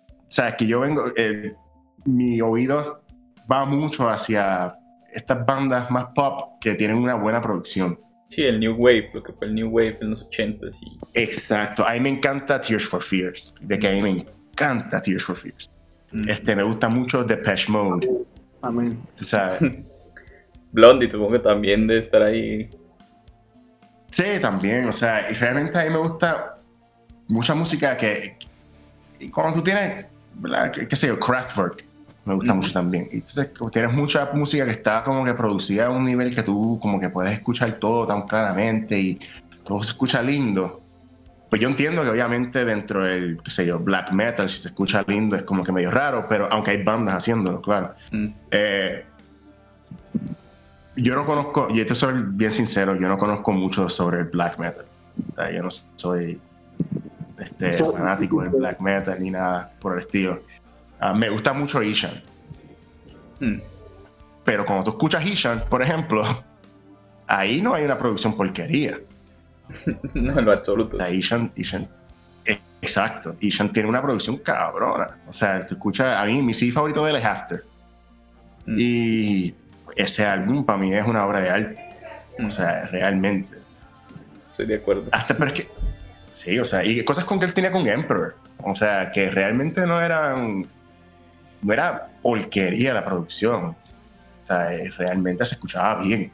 O sea, que yo vengo, eh, mi oído va mucho hacia estas bandas más pop que tienen una buena producción. Sí, el New Wave, lo que fue el New Wave en los 80 y... Exacto, a mí me encanta Tears for Fears, de que a mí me encanta Tears for Fears. Mm. Este, me gusta mucho Depeche Mode. Amén. O sea, Blondie, supongo que también de estar ahí. Sí, también, o sea, y realmente a mí me gusta mucha música que, cuando tú tienes, ¿verdad? ¿Qué, sé yo? Kraftwerk. me gusta mucho también. Y entonces tienes mucha música que está como que producida a un nivel que tú como que puedes escuchar todo tan claramente y todo se escucha lindo. Pues yo entiendo que obviamente dentro del, qué sé yo, black metal, si se escucha lindo es como que medio raro, pero aunque hay bandas haciéndolo, claro. Mm. Eh, yo no conozco, y esto soy bien sincero, yo no conozco mucho sobre el black metal. O sea, yo no soy este, fanático del black metal ni nada por el estilo. Ah, me gusta mucho Ishan. Mm. Pero cuando tú escuchas Ishan, por ejemplo, ahí no hay una producción porquería. no, en lo absoluto. O sea, Ishan, Ishan- eh, exacto. Ishan tiene una producción cabrona. O sea, tú escuchas, a mí mi CD favorito de él es After. Mm. Y ese álbum para mí es una obra de arte. O sea, realmente. Estoy de acuerdo. Hasta, pero es que. Sí, o sea, y cosas con que él tenía con Emperor. O sea, que realmente no eran. No era porquería la producción. O sea, eh, realmente se escuchaba bien.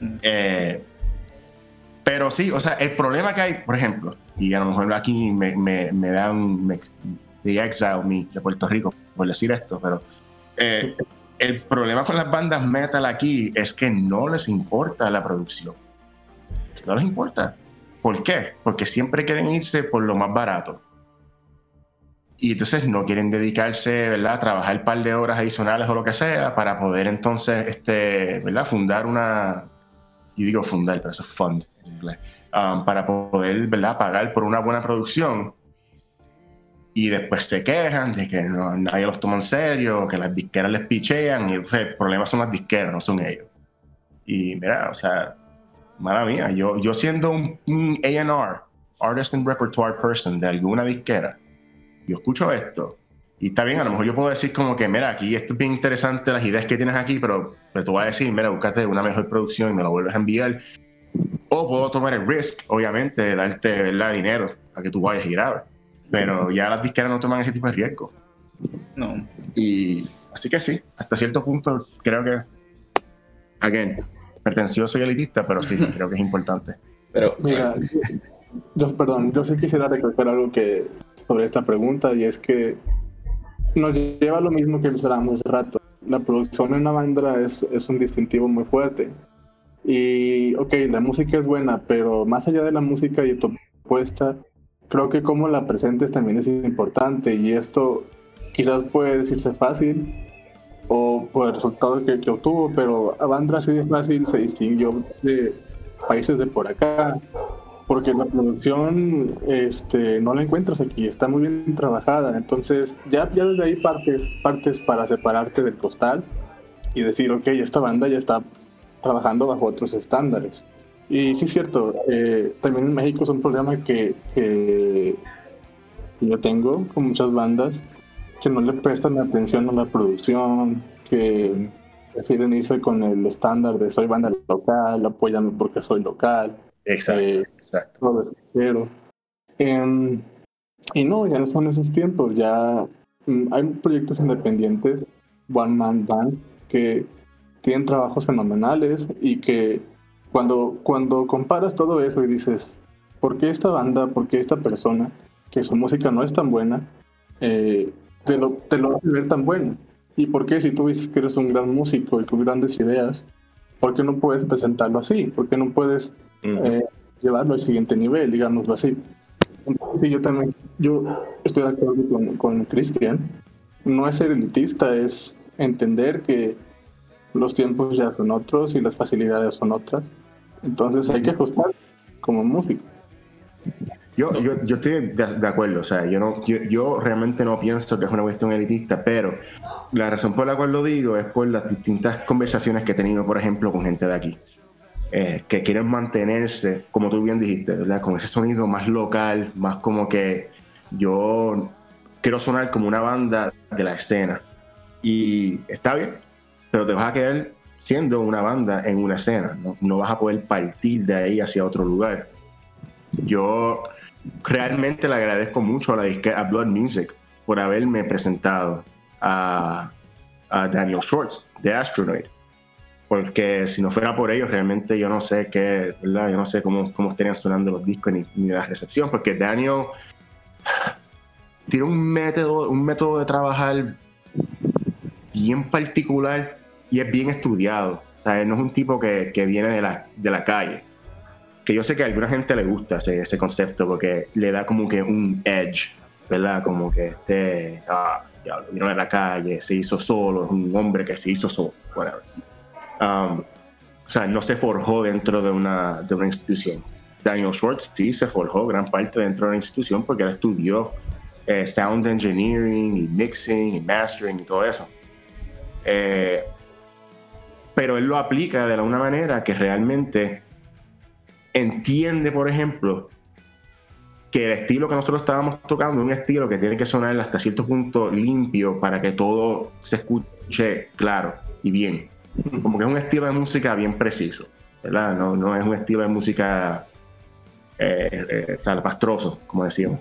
Mm. Eh, pero sí, o sea, el problema que hay, por ejemplo, y a lo mejor aquí me, me, me dan. Me, de exile me de Puerto Rico por decir esto, pero. eh, el problema con las bandas metal aquí es que no les importa la producción. No les importa. ¿Por qué? Porque siempre quieren irse por lo más barato. Y entonces no quieren dedicarse, ¿verdad? A trabajar un par de horas adicionales o lo que sea para poder entonces, este, ¿verdad? Fundar una... Yo digo fundar, pero eso es fund en inglés. Um, para poder, ¿verdad? Pagar por una buena producción. Y después se quejan de que no- nadie los toma en serio, que las disqueras les pichean. Y entonces el problema son las disqueras, no son ellos. Y mira, o sea, mala mía, yo, yo siendo un, un AR, Artist and Repertoire Person de alguna disquera, yo escucho esto. Y está bien, a lo mejor yo puedo decir como que, mira, aquí esto es bien interesante, las ideas que tienes aquí, pero, pero tú vas a decir, mira, búscate una mejor producción y me lo vuelves a enviar. O puedo tomar el risk, obviamente, darte ¿verdad? dinero a que tú vayas y grabes. Pero ya las disqueras no toman ese tipo de riesgo. No. Y así que sí, hasta cierto punto creo que, again, pretencioso y elitista, pero sí, creo que es importante. Pero, Mira, yo, perdón, yo sí quisiera recalcar algo que sobre esta pregunta y es que nos lleva a lo mismo que mencionábamos hace rato. La producción en una banda es, es un distintivo muy fuerte. Y, ok, la música es buena, pero más allá de la música y tu propuesta, creo que cómo la presentes también es importante. Y esto quizás puede decirse fácil o por el resultado que, obtuvo, pero Avandra así de fácil se distinguió de países de por acá porque la producción este, no la encuentras aquí, está muy bien trabajada. Entonces, ya, ya desde ahí partes, partes para separarte del costal y decir, ok, esta banda ya está trabajando bajo otros estándares. Y sí es cierto, eh, también en México es un problema que, que yo tengo con muchas bandas que no le prestan atención a la producción, que prefieren irse con el estándar de soy banda local, apóyame porque soy local Exacto, Eh, exacto. todo es cero. Em, y no, ya no son esos tiempos, ya mm, hay proyectos independientes, One Man Band, que tienen trabajos fenomenales y que cuando, cuando comparas todo eso y dices, ¿por qué esta banda, por qué esta persona, que su música no es tan buena, eh, te, lo, te lo hace ver tan bueno? ¿Y por qué si tú dices que eres un gran músico y con grandes ideas, ¿por qué no puedes presentarlo así? ¿Por qué no puedes eh, llevarlo al siguiente nivel, digámoslo así. Entonces, yo también, yo estoy de acuerdo con, con Cristian. No es ser elitista, es entender que los tiempos ya son otros y las facilidades son otras. Entonces hay que ajustar como músico. Yo, So- yo, yo estoy de, de acuerdo, o sea, yo, no, yo, yo realmente no pienso que es una cuestión elitista, pero la razón por la cual lo digo es por las distintas conversaciones que he tenido, por ejemplo, con gente de aquí, eh, que quieren mantenerse, como tú bien dijiste, ¿verdad? Con ese sonido más local, más como que yo quiero sonar como una banda de la escena. Y está bien, pero te vas a quedar siendo una banda en una escena, no, no vas a poder partir de ahí hacia otro lugar. Yo realmente le agradezco mucho a la disquera Blood Music por haberme presentado a, Daniel Schwartz de Astronoid. Porque si no fuera por ellos, realmente yo no sé qué. Yo no sé cómo, cómo estarían sonando los discos ni, ni la recepción, porque Daniel tiene un método, un método de trabajar bien particular y es bien estudiado. O sea, no es un tipo que, que viene de la, de la calle. Que yo sé que a alguna gente le gusta ese, ese concepto porque le da como que un edge, ¿verdad? Como que este, ah, ya lo vieron en la calle, se hizo solo, es un hombre que se hizo solo, whatever. Um, o sea, no se forjó dentro de una, de una institución. Daniel Schwartz sí se forjó gran parte dentro de una institución porque él estudió eh, sound engineering y mixing y mastering y todo eso. Eh, pero él lo aplica de una manera que realmente entiende, por ejemplo, que el estilo que nosotros estábamos tocando es un estilo que tiene que sonar hasta cierto punto limpio para que todo se escuche claro y bien. Como que es un estilo de música bien preciso, ¿verdad? No, no es un estilo de música eh, eh, salpastroso, como decíamos,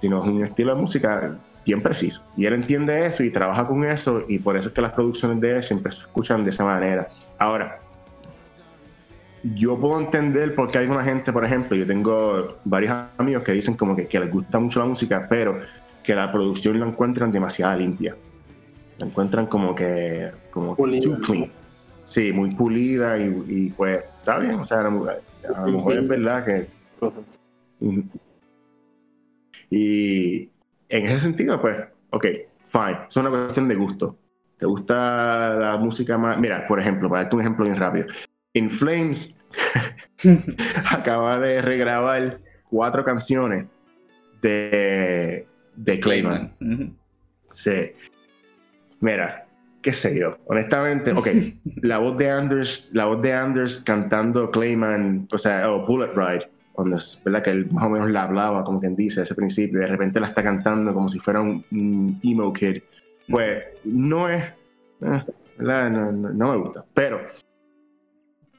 sino es un estilo de música bien preciso. Y él entiende eso y trabaja con eso y por eso es que las producciones de él siempre se escuchan de esa manera. Ahora, yo puedo entender por qué hay una gente, por ejemplo, yo tengo varios amigos que dicen como que, que les gusta mucho la música, pero que la producción la encuentran demasiado limpia. La encuentran como que como too clean. Sí, muy pulida y, pues está bien, o sea, a lo mejor es verdad que... Y en ese sentido, pues, ok, fine, es una cuestión de gusto. ¿Te gusta la música más? Mira, por ejemplo, para darte un ejemplo bien rápido. In Flames acaba de regrabar cuatro canciones de, de Clayman. Sí. Mira, qué sé yo. Honestamente, ok, la voz de Anders, la voz de Anders cantando Clayman, o sea, o Bullet Ride, cuando es verdad que él más o menos la hablaba, como quien dice, ese principio, y de repente la está cantando como si fuera un, emo kid. Pues no es, eh, no, no, me gusta. Pero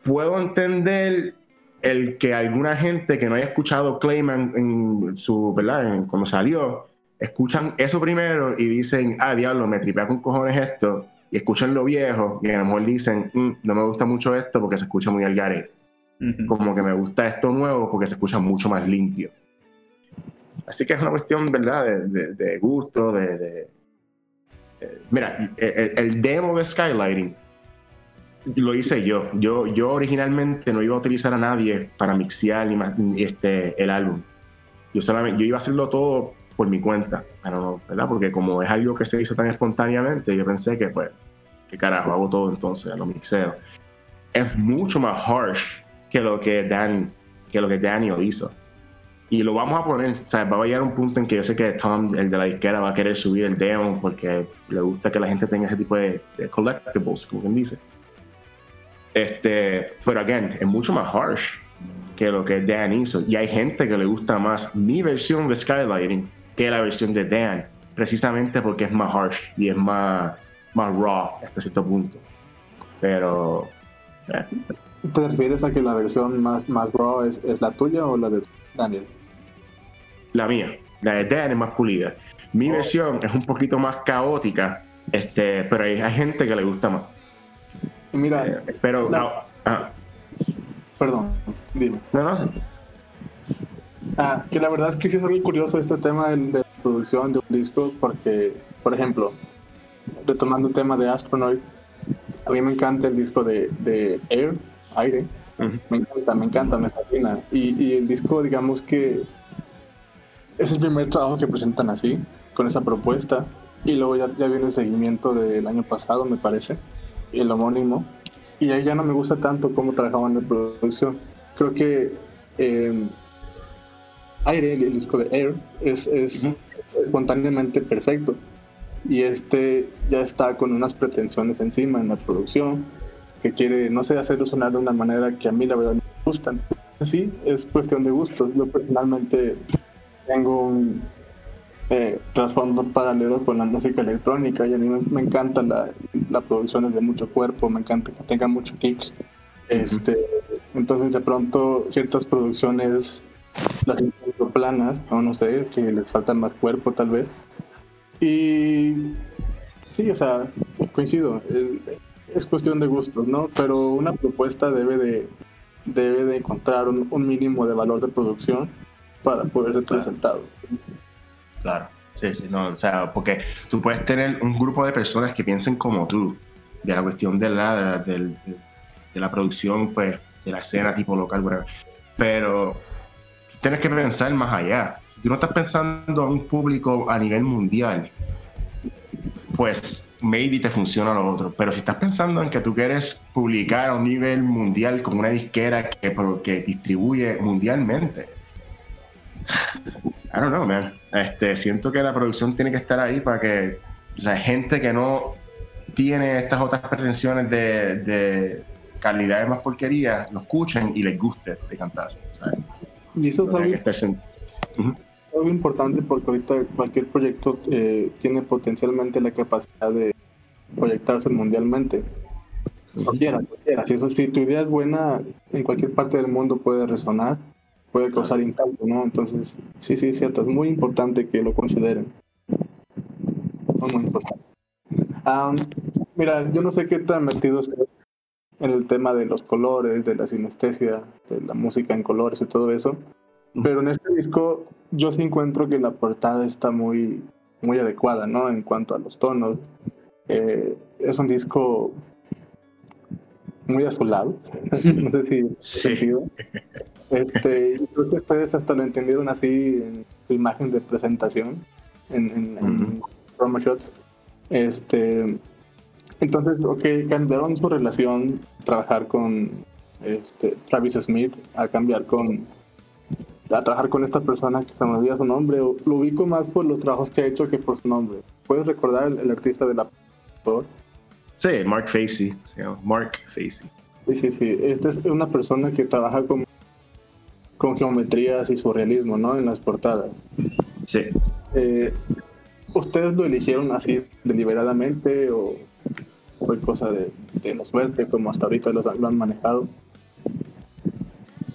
puedo entender el que alguna gente que no haya escuchado Clayman en su, ¿verdad? cuando salió, escuchan eso primero y dicen, ah, diablo, me tripea con cojones esto, y escuchan lo viejo, y a lo mejor dicen, mm, no me gusta mucho esto porque se escucha muy al garete. Como que me gusta esto nuevo porque se escucha mucho más limpio. Así que es una cuestión, ¿verdad?, de, gusto, de... mira, el, demo de Skylighting lo hice yo. yo. Yo originalmente no iba a utilizar a nadie para mixear ni, este, el álbum. Yo, solamente, yo iba a hacerlo todo por mi cuenta, ¿verdad? Porque como es algo que se hizo tan espontáneamente, yo pensé que, pues, ¿qué carajo? Hago todo entonces, lo mixeo. Es mucho más harsh que lo que, Dan, que, lo que Daniel hizo. Y lo vamos a poner, o sea, va a llegar un punto en que yo sé que Tom, el de la disquera, va a querer subir el demo porque le gusta que la gente tenga ese tipo de, collectibles, como quien dice. Este, pero again, es mucho más harsh que lo que Dan hizo. Y hay gente que le gusta más mi versión de Skylighting que la versión de Dan, precisamente porque es más harsh y es más, más raw hasta cierto punto. Pero. Eh. ¿Te refieres a que la versión más, más raw es, es la tuya o la de Daniel? La mía. La de Dan es más pulida. Mi oh. versión es un poquito más caótica, este, pero hay, hay gente que le gusta más. Mira, eh, pero ah. Perdón, dime. No, no, sí. Ah, que la verdad es que sí es muy curioso este tema de, de producción de un disco, porque, por ejemplo, retomando el tema de Astronaut, a mí me encanta el disco de, de Air, aire. Me encanta, me encanta, me fascina. Y, y, el disco, digamos que es el primer trabajo que presentan así, con esa propuesta. Y luego ya, ya viene el seguimiento del año pasado, me parece, el homónimo. Y ahí ya no me gusta tanto cómo trabajaban en producción. Creo que eh, Aire, el disco de Air, es, es espontáneamente perfecto. Y este ya está con unas pretensiones encima en la producción, que quiere, no sé, hacerlo sonar de una manera que a mí la verdad me gustan. Sí, es cuestión de gustos. Yo personalmente tengo un, eh, trasfondo paralelo con la música electrónica y a mí me, encanta la, la, producción de mucho cuerpo, me encanta que tenga mucho kick. Este, Entonces de pronto ciertas producciones las encuentro planas, o no sé, que les falta más cuerpo tal vez. Y sí, o sea, coincido, es, cuestión de gustos, ¿no? Pero una propuesta debe de, debe de encontrar un, un mínimo de valor de producción para poder ser presentado. Claro. Sí, sí, no, o sea, porque tú puedes tener un grupo de personas que piensen como tú, de la cuestión de la, de, la producción, pues, de la escena tipo local, whatever. pero tienes que pensar más allá. Si tú no estás pensando a un público a nivel mundial, pues maybe te funciona lo otro. Pero si estás pensando en que tú quieres publicar a un nivel mundial con una disquera que, que distribuye mundialmente, I don't know, man. Este, siento que la producción tiene que estar ahí para que, o sea, gente que no tiene estas otras pretensiones de, de calidad de más porquería, lo escuchen y les guste de cantar. Y eso es algo, importante porque ahorita cualquier proyecto eh, tiene potencialmente la capacidad de proyectarse mundialmente. Cualquiera, cualquiera. Si, eso, si tu idea es buena, en cualquier parte del mundo puede resonar puede causar impacto, ¿no? Entonces, sí, sí, cierto, es muy importante que lo consideren. Muy importante. mira, yo no sé qué tan metidos en el tema de los colores, de la sinestesia, de la música en colores y todo eso, pero en este disco yo sí encuentro que la portada está muy, muy adecuada, ¿no? En cuanto a los tonos. Eh, es un disco muy azulado, no sé si sí. Este, creo que ustedes hasta lo entendieron así en su imagen de presentación, en, en, promo shots. Este, entonces, ok, cambiaron su relación, trabajar con este, Travis Smith, a cambiar con a trabajar con esta persona que se me olvida su nombre, o lo ubico más por los trabajos que ha hecho que por su nombre. ¿Puedes recordar el, artista de la Sí, Mark Facey, se llama Mark Facey. Sí, sí, sí. Esta es una persona que trabaja con con geometrías y surrealismo, ¿no? En las portadas. Sí. Eh, ¿Ustedes lo eligieron así deliberadamente o fue cosa de, la suerte, como hasta ahorita lo, han manejado?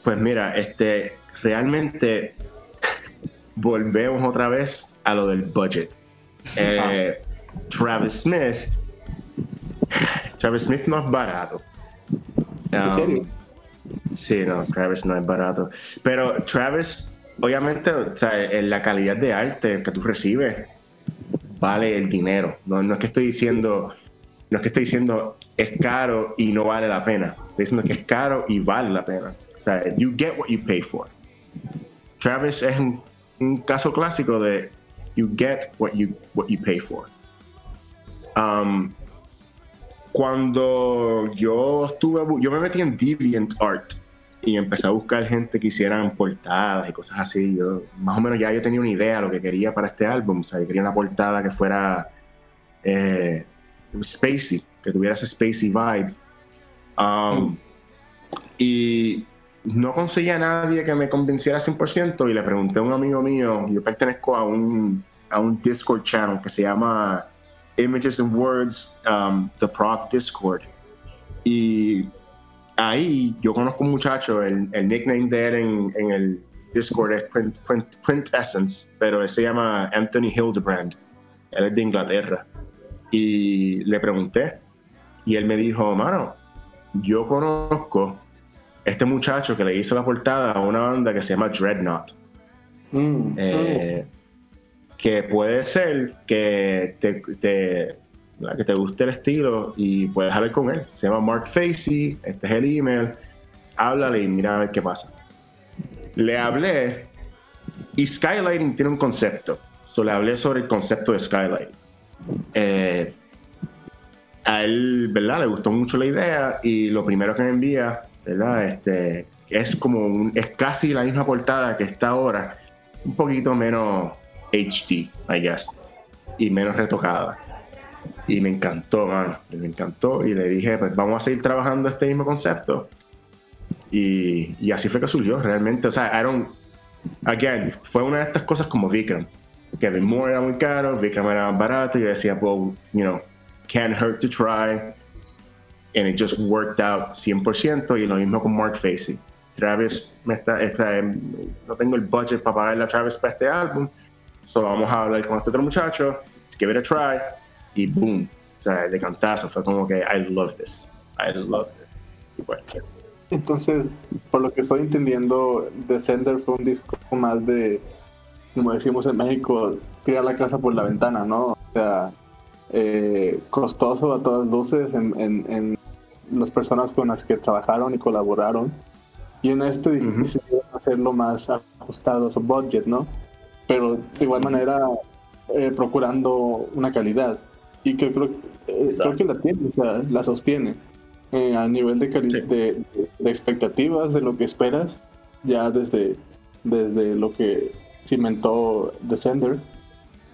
Pues mira, este, realmente volvemos otra vez a lo del budget. Eh, Travis Smith, Travis Smith no es barato. ¿En serio? Um, Sí, no, Travis no es barato. Pero Travis, obviamente, o sea, en la calidad de arte que tú recibes vale el dinero. No, no es que estoy diciendo, no es que estoy diciendo es caro y no vale la pena. Estoy diciendo que es caro y vale la pena. O sea, you get what you pay for. Travis es un, caso clásico de you get what you what you pay for. Um, cuando yo estuve, yo me metí en DeviantArt y empecé a buscar gente que hicieran portadas y cosas así. Yo, más o menos ya yo tenía una idea de lo que quería para este álbum. O sea, yo quería una portada que fuera eh, spacey, que tuviera ese spacey vibe. Um, y no conseguía a nadie que me convenciera 100% y le pregunté a un amigo mío, yo pertenezco a un, a un Discord channel que se llama Images and Words, um, The Prog Discord. Y ahí yo conozco un muchacho, el, el nickname de él en, en el Discord es Quintessence, pero él se llama Anthony Hildebrand. Él es de Inglaterra. Y le pregunté, y él me dijo, mano, yo conozco este muchacho que le hizo la portada a una banda que se llama Dreadnought. Mm, eh, mm que puede ser que te, que te guste el estilo y puedes hablar con él. Se llama Mark Facey, este es el email, háblale y mira a ver qué pasa. Le hablé y Skylighting tiene un concepto. So, le hablé sobre el concepto de Skylighting. Eh, a él, ¿verdad? Le gustó mucho la idea y lo primero que me envía, ¿verdad? Este, es como es casi la misma portada que está ahora, un poquito menos HD, I guess, y menos retocada. Y me encantó, mano, me encantó. Y le dije, pues vamos a seguir trabajando este mismo concepto. Y, y así fue que surgió realmente. O sea, don't, again, fue una de estas cosas como Vikram. Kevin Moore era muy caro, Vikram era más barato. Y yo decía, well, you know, can't hurt to try. And it just worked out 100%. Y lo mismo con Mark Facey. Travis, me está, no tengo el budget para pagarle a Travis para este álbum So vamos a hablar con este otro muchacho, let's give it a try, y boom, o sea, de cantazo, fue como que I love this, I love this. Pues, Entonces, por lo que estoy entendiendo, Descender fue un disco más de como decimos en México, tirar la casa por la ventana, ¿no? O sea, eh, costoso a todas luces en, en, las personas con las que trabajaron y colaboraron. Y en esto difícil hacerlo más ajustado a su budget, ¿no? Pero de igual manera eh, procurando una calidad. Y que creo, eh, creo que la tiene, o sea, la sostiene. a nivel de, de, de, expectativas, de lo que esperas, ya desde, desde lo que cimentó Descender,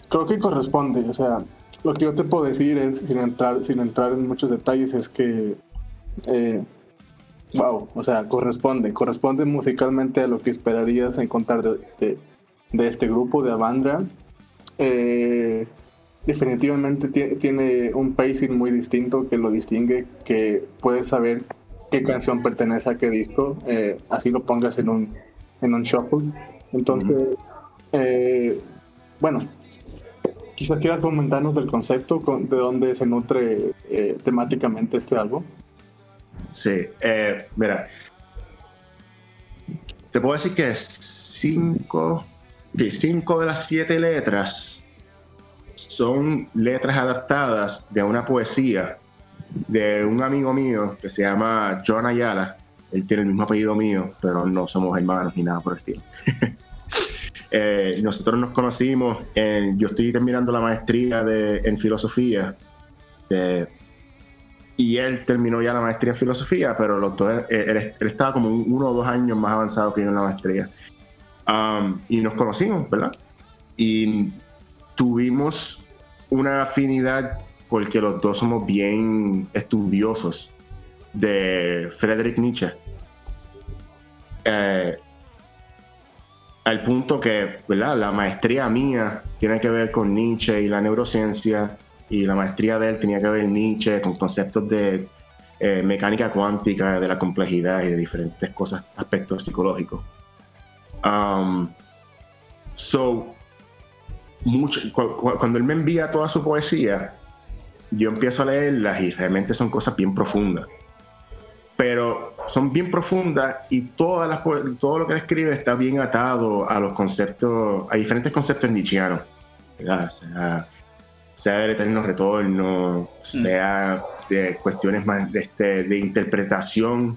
creo que corresponde. O sea, lo que yo te puedo decir es, sin entrar, sin entrar en muchos detalles, es que, eh, wow, o sea, corresponde, corresponde musicalmente a lo que esperarías encontrar de, de, este grupo, de Avandra. Eh, definitivamente tiene un pacing muy distinto que lo distingue, que puedes saber qué canción pertenece a qué disco, eh, así lo pongas en un, en un shuffle. Entonces, eh, bueno, quizás quieras comentarnos del concepto, de dónde se nutre eh, temáticamente este álbum. Sí, eh, mira, te puedo decir que cinco, de de las siete letras son letras adaptadas de una poesía de un amigo mío que se llama John Ayala. Él tiene el mismo apellido mío, pero no somos hermanos ni nada por el estilo. Eh, nosotros nos conocimos, en, yo estoy terminando la maestría de, en filosofía y él terminó ya la maestría en filosofía, pero los dos, él, estaba como uno o dos años más avanzado que yo en la maestría. Um, y nos conocimos, ¿verdad? Y tuvimos una afinidad porque los dos somos bien estudiosos de Friedrich Nietzsche. Eh, al punto que la maestría mía tiene que ver con Nietzsche y la neurociencia, y la maestría de él tenía que ver Nietzsche con conceptos de eh, mecánica cuántica, de la complejidad y de diferentes cosas, aspectos psicológicos. Um, so, mucho, cuando él me envía toda su poesía, yo empiezo a leerlas y realmente son cosas bien profundas pero son bien profundas y todas las, todo lo que él escribe está bien atado a los conceptos, a diferentes conceptos nietzscheanos, sea, sea del eterno retorno, mm. sea de cuestiones más de, este, de interpretación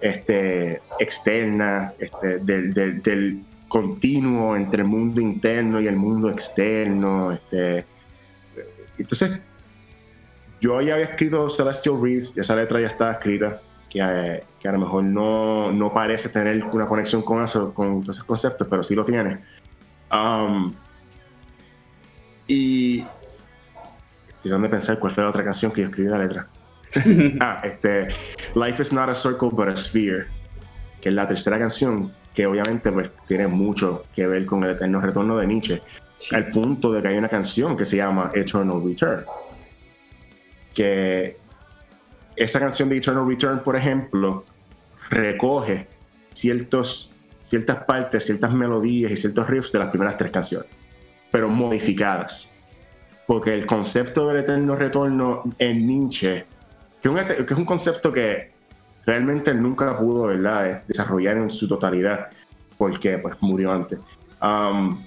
este, externa, este, del, del, del, continuo entre el mundo interno y el mundo externo. Este. Entonces, yo ya había escrito Celestial Reads, esa letra ya estaba escrita que, a lo mejor no, no, parece tener una conexión con eso, con esos conceptos, pero sí lo tiene. Um, y estoy de pensar cuál fue la otra canción que yo escribí la letra. ah, este, Life is not a circle but a sphere, que es la tercera canción, que obviamente pues, tiene mucho que ver con el eterno retorno de Nietzsche, al punto de que hay una canción que se llama Eternal Return, que esa canción de Eternal Return, por ejemplo, recoge ciertos, ciertas partes, ciertas melodías y ciertos riffs de las primeras tres canciones, pero modificadas. Porque el concepto del eterno retorno en Nietzsche, que es un, concepto que realmente nunca pudo ¿verdad? desarrollar en su totalidad, porque pues, murió antes. Um,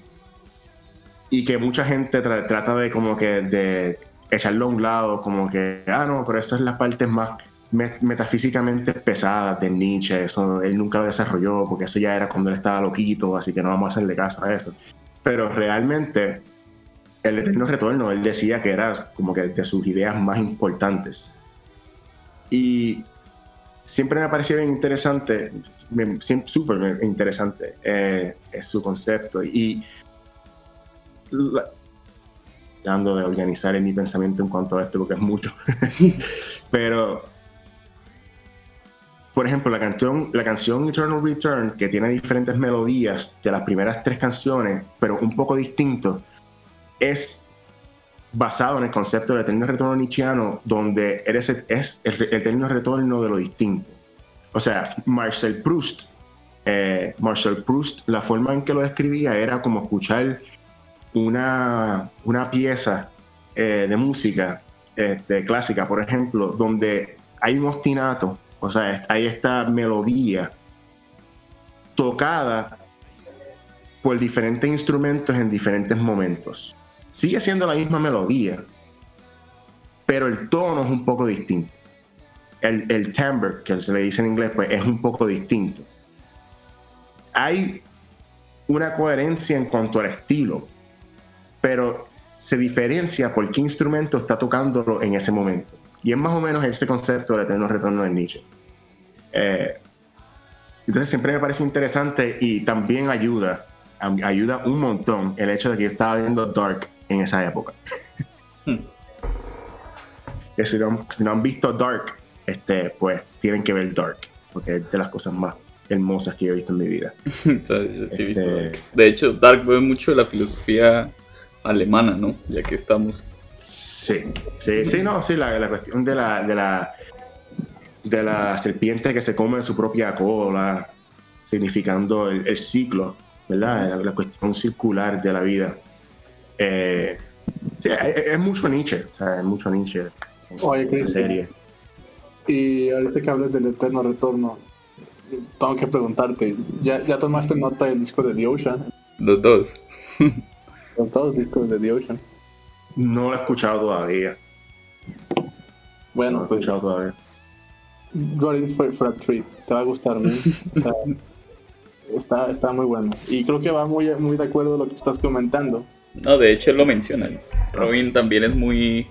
y que mucha gente trata de como que de echarlo a un lado, como que, ah, no, pero esas son las partes más metafísicamente pesadas de Nietzsche, eso él nunca lo desarrolló, porque eso ya era cuando él estaba loquito, así que no vamos a hacerle caso a eso. Pero realmente, el eterno retorno, él decía que era como que de sus ideas más importantes. Y siempre me ha parecido bien interesante, súper interesante eh, su concepto. Y tratando de organizar en mi pensamiento en cuanto a esto, porque es mucho. Pero, por ejemplo, la canción, la canción Eternal Return, que tiene diferentes melodías de las primeras tres canciones, pero un poco distinto, es basado en el concepto del eterno retorno nietzscheano, donde eres, es el, eterno retorno de lo distinto. O sea, Marcel Proust, eh, Marcel Proust, la forma en que lo describía era como escuchar una, una pieza eh, de música este, clásica, por ejemplo, donde hay un ostinato, o sea, hay esta melodía tocada por diferentes instrumentos en diferentes momentos. Sigue siendo la misma melodía, pero el tono es un poco distinto. El, el timbre, que se le dice en inglés, pues es un poco distinto. Hay una coherencia en cuanto al estilo, pero se diferencia por qué instrumento está tocándolo en ese momento. Y es más o menos ese concepto del eterno retorno de Nietzsche. Eh, entonces siempre me parece interesante y también ayuda, ayuda un montón el hecho de que yo estaba viendo Dark en esa época. Hmm. que si no, han visto Dark, este, pues tienen que ver Dark, porque es de las cosas más hermosas que he visto en mi vida. Este, de hecho, Dark ve mucho de la filosofía alemana, ¿no? Ya que estamos. Sí, sí, sí, no, sí, la, cuestión de la, de la de la serpiente que se come su propia cola, significando el, ciclo, ¿verdad? La, cuestión circular de la vida. Eh, sí, es, mucho Nietzsche, o sea, es mucho Nietzsche en serie. Y ahorita que hablas del eterno retorno, tengo que preguntarte, ¿ya, ya tomaste nota del disco de The Ocean? Los dos. Los discos de The Ocean. No lo he escuchado todavía. Bueno, no lo he pues, escuchado todavía. For, for, a Treat. Te va a gustar, ¿no? o sea, está, está muy bueno. Y creo que va muy, muy de acuerdo a lo que estás comentando. No, de hecho él lo menciona. Robin también es muy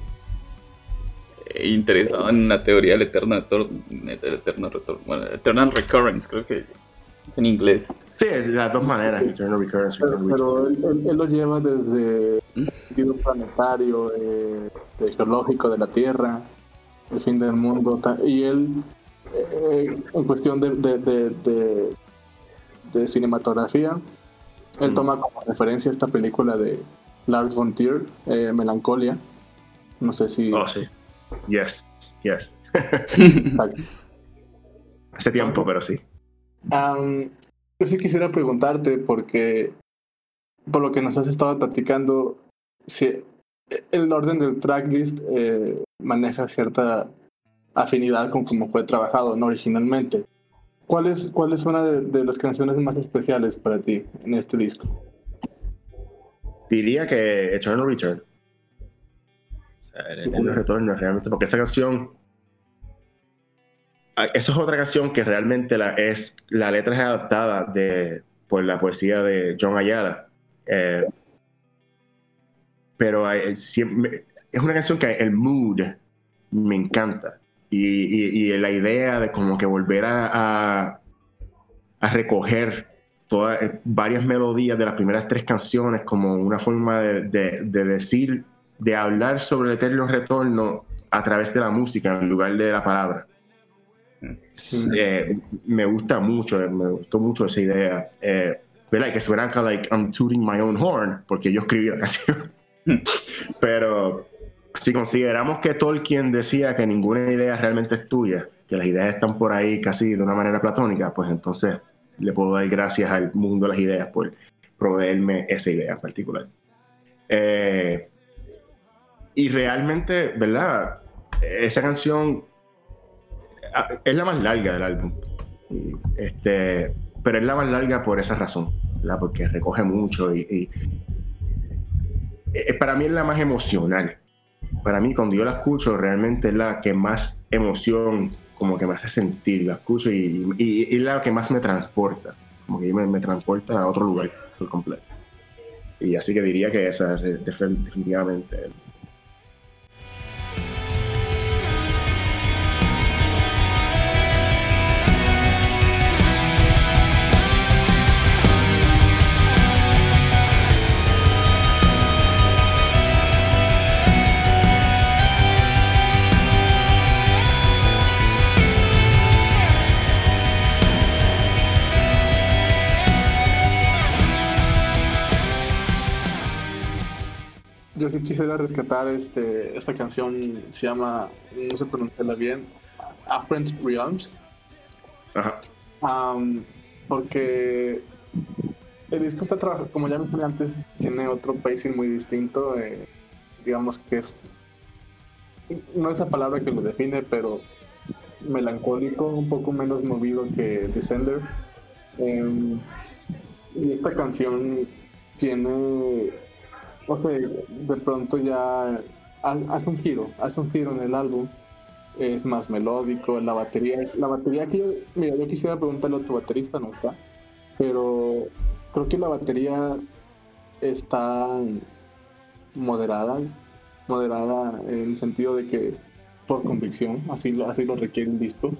eh, interesado en la teoría del eterno retorno, el eterno retorno, bueno, eternal recurrence, creo que es en inglés. Sí, es de las dos maneras, eternal recurrence. Pero, él, lo lleva desde el sentido planetario, eh, geológico de la Tierra, el fin del mundo, y él, eh, en cuestión de, de, de, cinematografía, él mm. toma como referencia esta película de Lars von Trier, eh, Melancolia. No sé si. Oh, sí. Yes, yes. Hace tiempo, pero sí. yo sí quisiera preguntarte, porque por lo que nos has estado platicando, si el orden del tracklist eh, maneja cierta afinidad con cómo fue trabajado ¿no? originalmente. ¿Cuál es, cuál es una de, las canciones más especiales para ti en este disco? Diría que Eternal Return. el, retorno realmente, porque esa canción, ah, esa es otra canción que realmente la, es, la letra es adaptada de, por la poesía de John Ayala. Eh, pero es una canción que el mood me encanta. Y, la idea de como que volver a, a, recoger todas, eh, varias melodías de las primeras tres canciones como una forma de, decir, de hablar sobre el eterno retorno a través de la música en lugar de la palabra. Eh, me gusta mucho, me gustó mucho esa idea. Eh, ¿verdad? Que suena like I'm tooting my own horn, porque yo escribí la canción. Pero si consideramos que Tolkien decía que ninguna idea realmente es tuya, que las ideas están por ahí casi de una manera platónica, pues entonces le puedo dar gracias al mundo de las ideas por proveerme esa idea en particular. Eh, y realmente, ¿verdad? Esa canción ah, es la más larga del álbum. Este, pero es la más larga por esa razón, ¿verdad? Porque recoge mucho y eh, para mí es la más emocional. Para mí, cuando yo la escucho, realmente es la que más emoción, como que me hace sentir. La escucho y, es la que más me transporta. Como que me, me transporta a otro lugar por completo. Y así que diría que esa es definitivamente yo sí quisiera rescatar este, esta canción, se llama, no sé pronunciarla bien, Afrent Realms. Ajá. porque el disco está trabajando, como ya mencioné antes, tiene otro pacing muy distinto. Eh, digamos que es, no es la palabra que lo define, pero melancólico, un poco menos movido que Descender. Em, y esta canción tiene, o sea, de pronto ya hace un giro, hace un giro en el álbum, es más melódico, la batería, la batería que yo, mira, yo quisiera preguntarle a tu baterista, no está, pero creo que la batería está moderada, moderada en el sentido de que por convicción, así lo, así lo requiere el disco.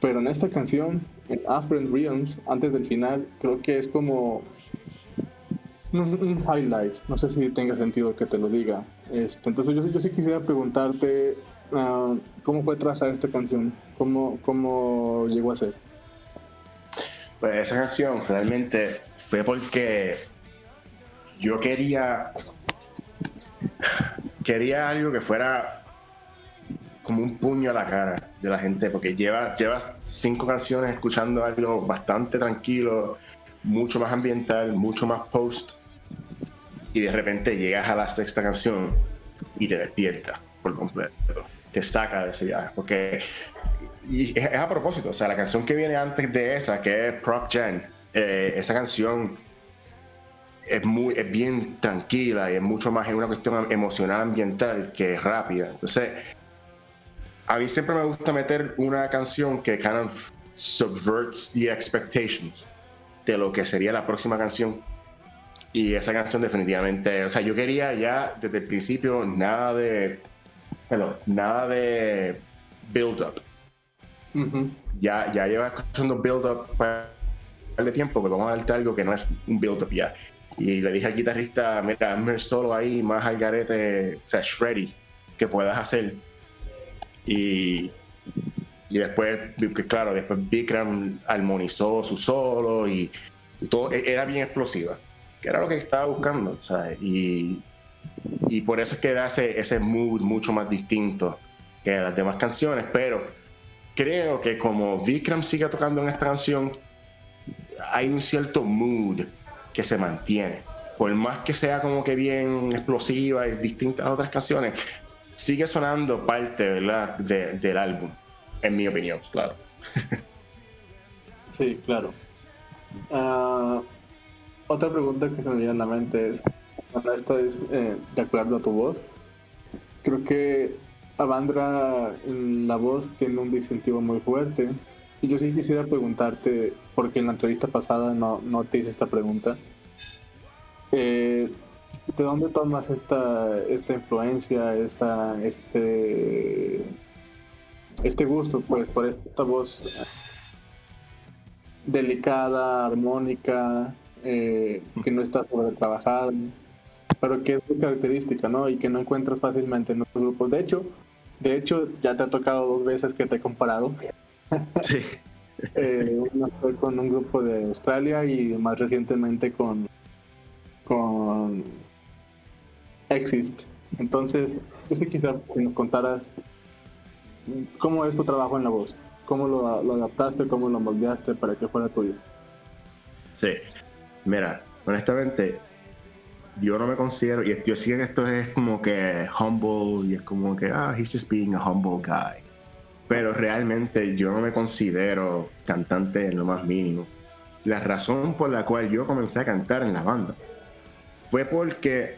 Pero en esta canción, en Afrin Realms, antes del final, creo que es como un, highlight. No sé si tenga sentido que te lo diga. Este, entonces yo, yo sí quisiera preguntarte uh, cómo fue trazar esta canción, cómo, cómo llegó a ser. Pues esa canción realmente fue porque yo quería quería algo que fuera como un puño a la cara de la gente, porque lleva, lleva cinco canciones escuchando algo bastante tranquilo, mucho más ambiental, mucho más post, y de repente llegas a la sexta canción y te despierta por completo, te saca de ese viaje, porque es, a propósito, o sea, la canción que viene antes de esa, que es Prop Gen, eh, esa canción es, muy, es bien tranquila y es mucho más en una cuestión emocional ambiental que rápida. Entonces, a mí siempre me gusta meter una canción que kind of subverts the expectations de lo que sería la próxima canción. Y esa canción definitivamente, o sea, yo quería ya desde el principio nada de, bueno, nada de build up. Ya, ya lleva escuchando build up para de tiempo, pero vamos a darte algo que no es un build up ya. Y le dije al guitarrista, mira, hazme solo ahí más al garete, o sea, shreddy, que puedas hacer y, y después, claro, después Bikram armonizó su solo y, todo e, era bien explosiva, que era lo que estaba buscando, ¿sabes? Y, y por eso es que da ese, ese mood mucho más distinto que las demás canciones, pero creo que como Vikram sigue tocando en esta canción, hay un cierto mood que se mantiene. Por más que sea como que bien explosiva y distinta a las otras canciones, sigue sonando parte ¿verdad? del álbum, en mi opinión, claro. sí, claro. Ah, otra pregunta que se me viene a la mente es, cuando estoy eh, de acuerdo a tu voz, creo que Avandra en la voz tiene un distintivo muy fuerte. Y yo sí quisiera preguntarte, porque en la entrevista pasada no, no te hice esta pregunta. Eh, ¿De dónde tomas esta, esta influencia, esta, este, este gusto pues, por esta voz delicada, armónica, eh, que no está sobre trabajada, pero que es muy característica, ¿no? Y que no encuentras fácilmente en otros grupos. De hecho, de hecho, ya te ha tocado dos veces que te he comparado. Sí. eh, una fue con un grupo de Australia y más recientemente con con Exist. Entonces, yo sé quizá que nos contaras cómo es tu trabajo en la voz, cómo lo, adaptaste, cómo lo moldeaste para que fuera tuyo. Sí, mira, honestamente, yo no me considero, y yo sé que esto es como que humble y es como que, ah, he's just being a humble guy. Pero realmente yo no me considero cantante en lo más mínimo. La razón por la cual yo comencé a cantar en la banda fue porque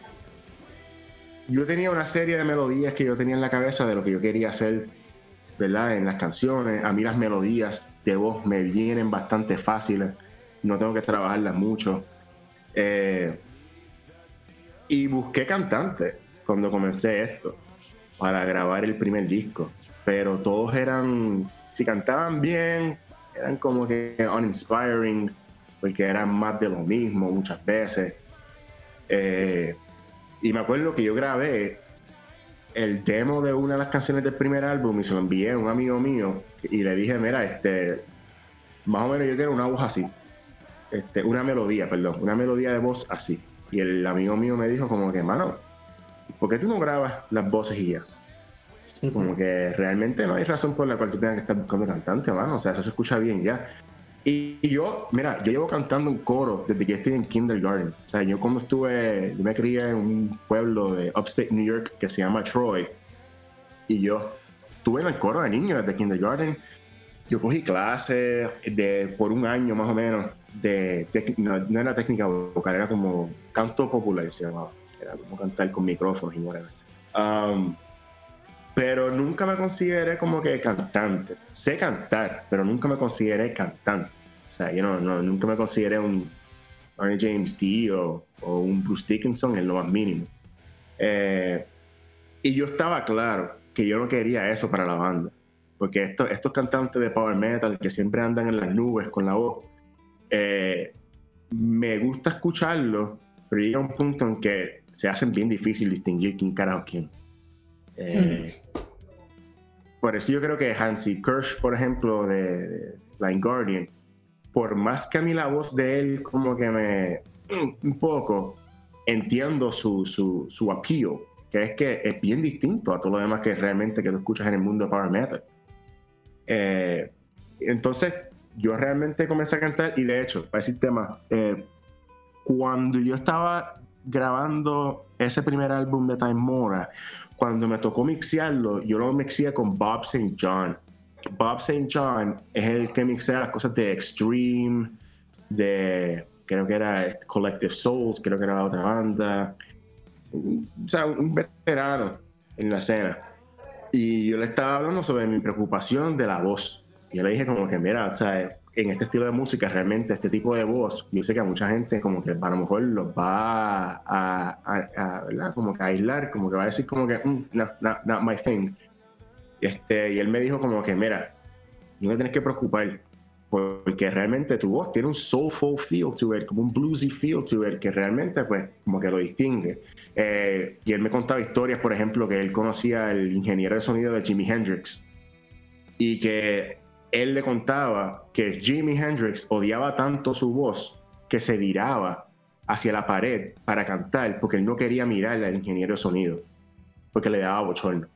yo tenía una serie de melodías que yo tenía en la cabeza de lo que yo quería hacer, ¿verdad? En las canciones. A mí las melodías de voz me vienen bastante fáciles, no tengo que trabajarlas mucho. Eh, y busqué cantantes cuando comencé esto, para grabar el primer disco. Pero todos eran, si cantaban bien, eran como que uninspiring, porque eran más de lo mismo muchas veces. Eh, y me acuerdo que yo grabé el demo de una de las canciones del primer álbum y se lo envié a un amigo mío y le dije, mira, este, más o menos yo quiero una voz así, este, una melodía, perdón, una melodía de voz así. Y el amigo mío me dijo como que, mano, ¿por qué tú no grabas las voces y ya? Como que realmente no hay razón por la cual tú tengas que estar buscando cantante, mano. O sea, eso se escucha bien ya. Y yo, mira, yo llevo cantando un coro desde que estoy en kindergarten. O sea, yo cuando estuve, yo me crié en un pueblo de upstate New York que se llama Troy. Y yo estuve en el coro de niños desde kindergarten. Yo cogí clases de, por un año más o menos. De no, no, era técnica vocal, era como canto popular, se llamaba. Era como cantar con micrófonos y whatever. Um, pero nunca me consideré como que cantante. Sé cantar, pero nunca me consideré cantante. O sea, yo no, no nunca me consideré un Arnie James Dio o, o, un Bruce Dickinson en lo más mínimo. Eh, y yo estaba claro que yo no quería eso para la banda. Porque estos, estos cantantes de power metal que siempre andan en las nubes con la voz, eh, me gusta escucharlos, pero llega un punto en que se hacen bien difícil distinguir quién carajo quién. Eh, hmm. Por eso yo creo que Hansi Kirsch, por ejemplo, de, de Line Guardian, por más que a mí la voz de él como que me... un poco, entiendo su, su, su appeal, que es que es bien distinto a todo lo demás que realmente que tú escuchas en el mundo de Power Metal. Eh, entonces, yo realmente comencé a cantar y de hecho, para decir tema, eh, cuando yo estaba grabando ese primer álbum de Time Mora, cuando me tocó mixearlo, yo lo mixía con Bob St. John. Bob St. John es el que mixea las cosas de Extreme, de creo que era Collective Souls, creo que era otra banda. O sea, un veterano en la escena. Y yo le estaba hablando sobre mi preocupación de la voz. Yo le dije como que, mira, o sea, en este estilo de música, realmente este tipo de voz, yo sé que a mucha gente como que a lo mejor los va a, a, ¿verdad? Como que aislar, como que va a decir como que, mm, no, no, not my thing. Este, y él me dijo como que, mira, no te tienes que preocupar, porque realmente tu voz tiene un soulful feel to it, como un bluesy feel to it, que realmente pues como que lo distingue. Eh, y él me contaba historias, por ejemplo, que él conocía al ingeniero de sonido de Jimi Hendrix y que él le contaba que Jimi Hendrix odiaba tanto su voz que se viraba hacia la pared para cantar porque él no quería mirar al ingeniero de sonido porque le daba bochorno.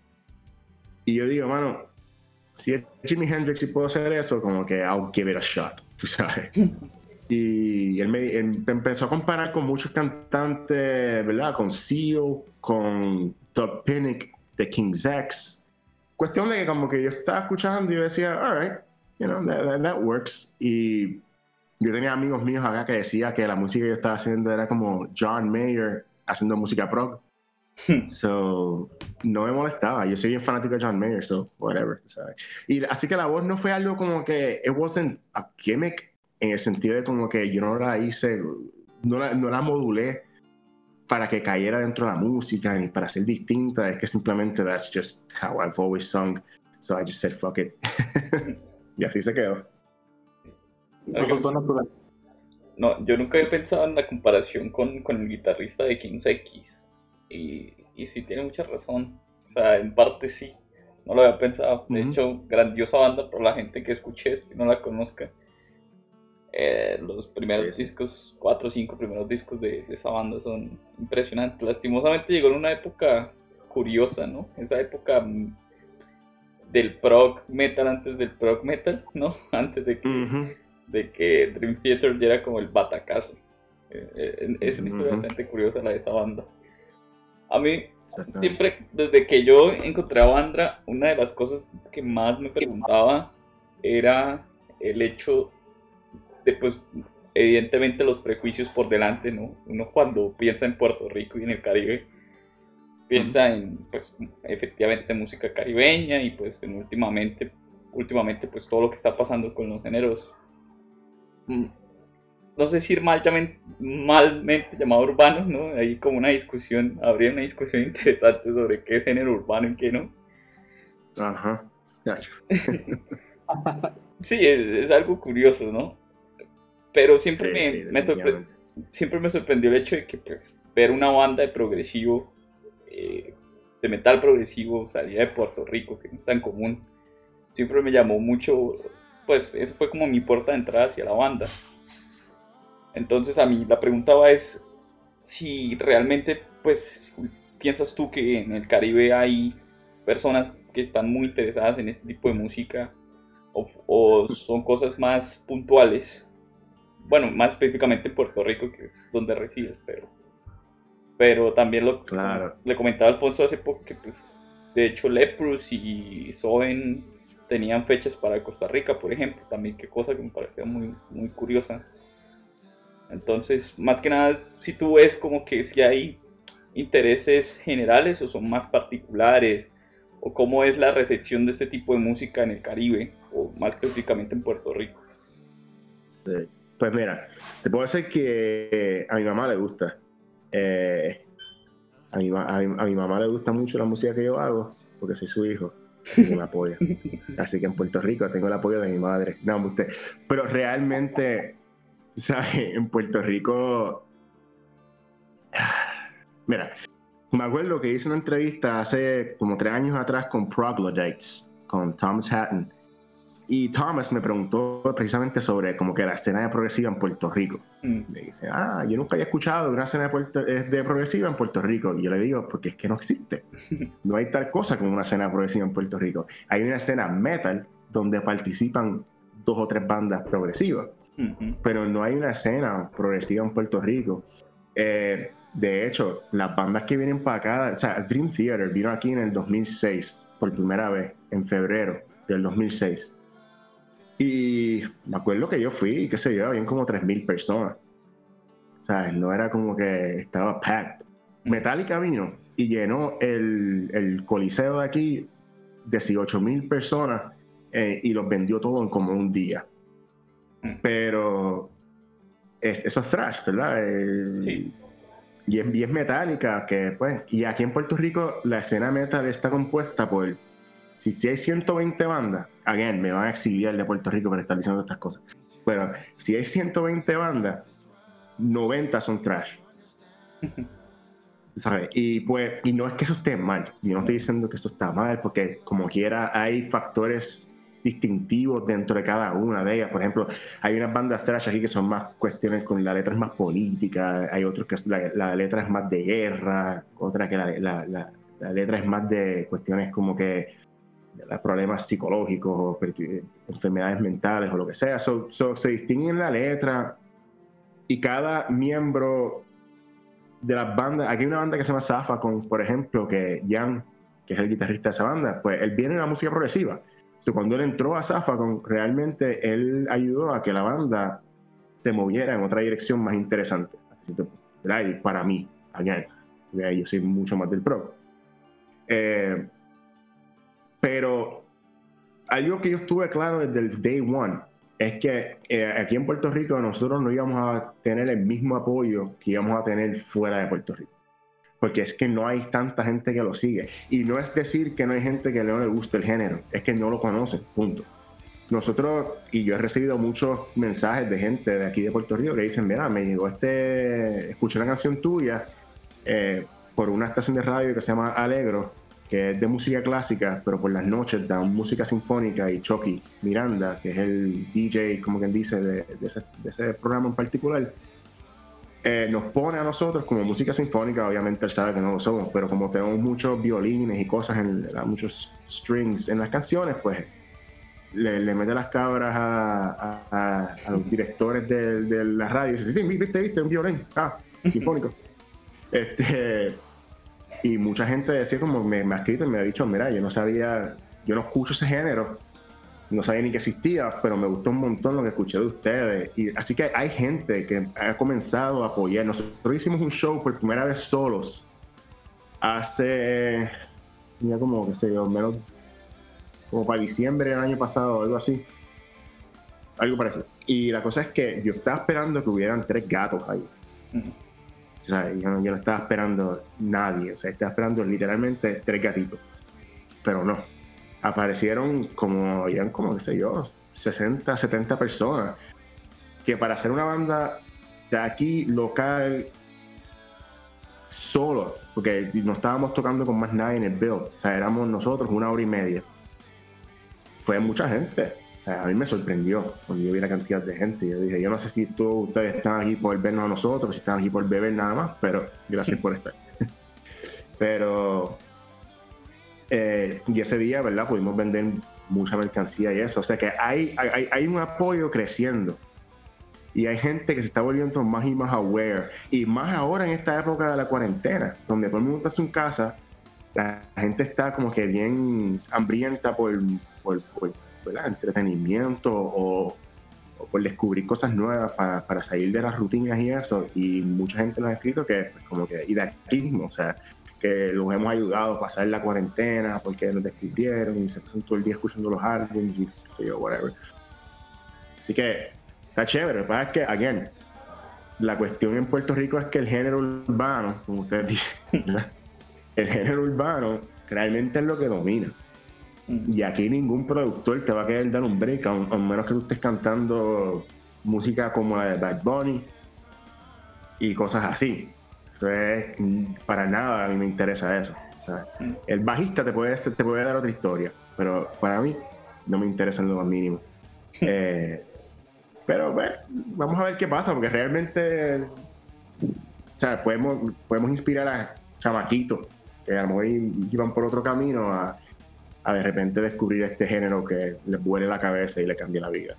Y yo digo, mano, si es Jimi Hendrix y puedo hacer eso, como que I'll give it a shot, tú sabes. y él me empezó a comparar con muchos cantantes, ¿verdad? Con Seal, con Todd Pinnick de King's X. Cuestión de que como que yo estaba escuchando y yo decía, alright, you know, that, that, works. Y yo tenía amigos míos acá que decía que la música que yo estaba haciendo era como John Mayer haciendo música prog. so, no me molestaba. Yo soy bien fanático de John Mayer, so whatever, ¿sabes? Y así que la voz no fue algo como que it wasn't a gimmick en el sentido de como que yo no la hice, no la, no la modulé para que cayera dentro de la música ni para ser distinta. Es que simplemente that's just how I've always sung. So I just said fuck it. y así se quedó. No, yo nunca había pensado en la comparación con, con el guitarrista de Kings X. Y, y sí tiene mucha razón. O sea, en parte sí. No lo había pensado. De hecho, grandiosa banda por la gente que escuche esto y no la conozca. Eh, los primeros discos, cuatro o cinco primeros discos de, esa banda son impresionantes. Lastimosamente llegó en una época curiosa, ¿no? Esa época del prog metal antes del prog metal, ¿no? Antes de que, de que Dream Theater diera como el batacazo. Eh, eh, es una historia bastante curiosa la de esa banda. A mí, siempre, desde que yo encontré a Bandra, una de las cosas que más me preguntaba era el hecho de, pues, evidentemente los prejuicios por delante, ¿no? Uno cuando piensa en Puerto Rico y en el Caribe, piensa en, pues, efectivamente música caribeña y, pues, en últimamente, últimamente, pues, todo lo que está pasando con los géneros mm, no sé si mal, malmente llamado urbano, ¿no? Hay como una discusión, habría una discusión interesante sobre qué es género urbano y qué no. Ajá, sí, es, algo curioso, ¿no? Pero siempre, me, siempre me sorprendió el hecho de que, pues, ver una banda de progresivo, eh, de metal progresivo, salía de Puerto Rico, que no es tan común, siempre me llamó mucho, pues, eso fue como mi puerta de entrada hacia la banda entonces a mí la pregunta va es si realmente pues piensas tú que en el Caribe hay personas que están muy interesadas en este tipo de música o, son cosas más puntuales. Bueno, más específicamente en Puerto Rico, que es donde resides, pero pero también lo claro. le comentaba Alfonso hace poco que pues de hecho Leprus y Soen tenían fechas para Costa Rica, por ejemplo, también qué cosa que me parecía muy muy curiosa. Entonces, más que nada, si tú ves como que si hay intereses generales o son más particulares, o cómo es la recepción de este tipo de música en el Caribe, o más específicamente en Puerto Rico. Pues mira, te puedo decir que a mi mamá le gusta. Eh, a, mi, a, mi, mamá le gusta mucho la música que yo hago, porque soy su hijo y me apoya. Así que en Puerto Rico tengo el apoyo de mi madre. No, usted. Pero realmente, ¿sabes? En Puerto Rico. Mira, me acuerdo que hice una entrevista hace como tres años atrás con Proglodytes, con Thomas Hatton. Y Thomas me preguntó precisamente sobre como que la escena de progresiva en Puerto Rico. Mm. Me dice, ah, yo nunca había escuchado de una escena de, de, progresiva en Puerto Rico. Y yo le digo, porque es que no existe. No hay tal cosa como una escena progresiva en Puerto Rico. Hay una escena metal donde participan dos o tres bandas progresivas. Pero no hay una escena progresiva en Puerto Rico. Eh, de hecho, las bandas que vienen para acá, o sea, Dream Theater vino aquí en el 2006 por primera vez, en febrero del 2006 y me acuerdo que yo fui, qué sé yo, habían como 3.000 personas. ¿Sabes? No era como que estaba packed. Metallica vino y llenó el, el coliseo de aquí 18.000 personas eh, y los vendió todo en como un día. Mm. Pero eso es thrash, ¿verdad? sí. Y es, y es metálica, que pues, y aquí en Puerto Rico la escena metal está compuesta por si, hay 120 bandas, again, me van a exiliar de Puerto Rico por estar diciendo estas cosas. Pero si hay 120 bandas, 90 son trash. ¿Sabes? Y pues, y no es que eso esté mal. Yo no estoy diciendo que eso está mal, porque como quiera hay factores distintivos dentro de cada una de ellas. Por ejemplo, hay unas bandas trash aquí que son más cuestiones con la letra es más política, hay otros que la, letra es más de guerra, otra que la, la letra es más de cuestiones como que problemas psicológicos o enfermedades mentales o lo que sea. se distinguen la letra y cada miembro de las bandas, aquí hay una banda que se llama Zafa, con, por ejemplo, que Jan, que es el guitarrista de esa banda, pues él viene de la música progresiva. cuando él entró a Zafa, con, realmente él ayudó a que la banda se moviera en otra dirección más interesante. para mí, allá, yo soy mucho más del pro. Eh, pero algo que yo estuve claro desde el day one es que eh, aquí en Puerto Rico nosotros no íbamos a tener el mismo apoyo que íbamos a tener fuera de Puerto Rico. Porque es que no hay tanta gente que lo sigue. Y no es decir que no hay gente que no le guste el género, es que no lo conocen, punto. Nosotros, y yo he recibido muchos mensajes de gente de aquí de Puerto Rico que dicen, mira, me llegó este, escuché una canción tuya eh, por una estación de radio que se llama Alegro, que es de música clásica, pero por las noches da música sinfónica y Chucky Miranda, que es el DJ, como quien dice, de, ese, programa en particular, eh, nos pone a nosotros como música sinfónica, obviamente él sabe que no lo somos, pero como tenemos muchos violines y cosas, en, muchos strings en las canciones, pues le, mete las cabras a, los directores de, la radio y dice, sí, viste, viste, un violín, ah, sinfónico. este y mucha gente decía como me, ha escrito y me ha dicho, mira, yo no sabía, yo no escucho ese género, no sabía ni que existía, pero me gustó un montón lo que escuché de ustedes. Y así que hay gente que ha comenzado a apoyar. Nosotros hicimos un show por primera vez solos hace, ya como, qué sé yo, menos, como para diciembre del año pasado, algo así. Algo parecido. Y la cosa es que yo estaba esperando que hubieran tres gatos ahí. Yo, no estaba esperando nadie, o sea, estaba esperando literalmente tres gatitos. Pero no. Aparecieron como, eran como, qué sé yo, 60, 70 personas. Que para hacer una banda de aquí local, solo, porque no estábamos tocando con más nadie en el build, o sea, éramos nosotros una hora y media. Fue mucha gente. O sea, a mí me sorprendió cuando yo vi la cantidad de gente. Yo dije, yo no sé si todos ustedes están aquí por vernos a nosotros, si están aquí por beber nada más, pero gracias por estar. pero, eh, y ese día, ¿verdad? Pudimos vender mucha mercancía y eso. O sea que hay, hay, hay un apoyo creciendo. Y hay gente que se está volviendo más y más aware. Y más ahora en esta época de la cuarentena, donde todo el mundo está en su casa, la gente está como que bien hambrienta por, por, por entretenimiento o, por descubrir cosas nuevas para, para, salir de las rutinas y eso. Y mucha gente nos ha escrito que, pues, como que, y o sea, que los hemos ayudado a pasar la cuarentena porque nos descubrieron y se pasan todo el día escuchando los álbumes y qué sé whatever. Así que está chévere. Lo que pasa es que, again, la cuestión en Puerto Rico es que el género urbano, como ustedes dicen, el género urbano realmente es lo que domina. Y aquí ningún productor te va a querer dar un break, a, menos que tú estés cantando música como la de Bad Bunny y cosas así. Eso es, para nada a mí me interesa eso. el bajista te puede, te puede dar otra historia, pero para mí no me interesa en lo más mínimo. Eh, pero bueno, vamos a ver qué pasa, porque realmente podemos, podemos inspirar a chamaquitos que a lo mejor iban por otro camino a, a de repente descubrir este género que les vuele la cabeza y le cambie la vida.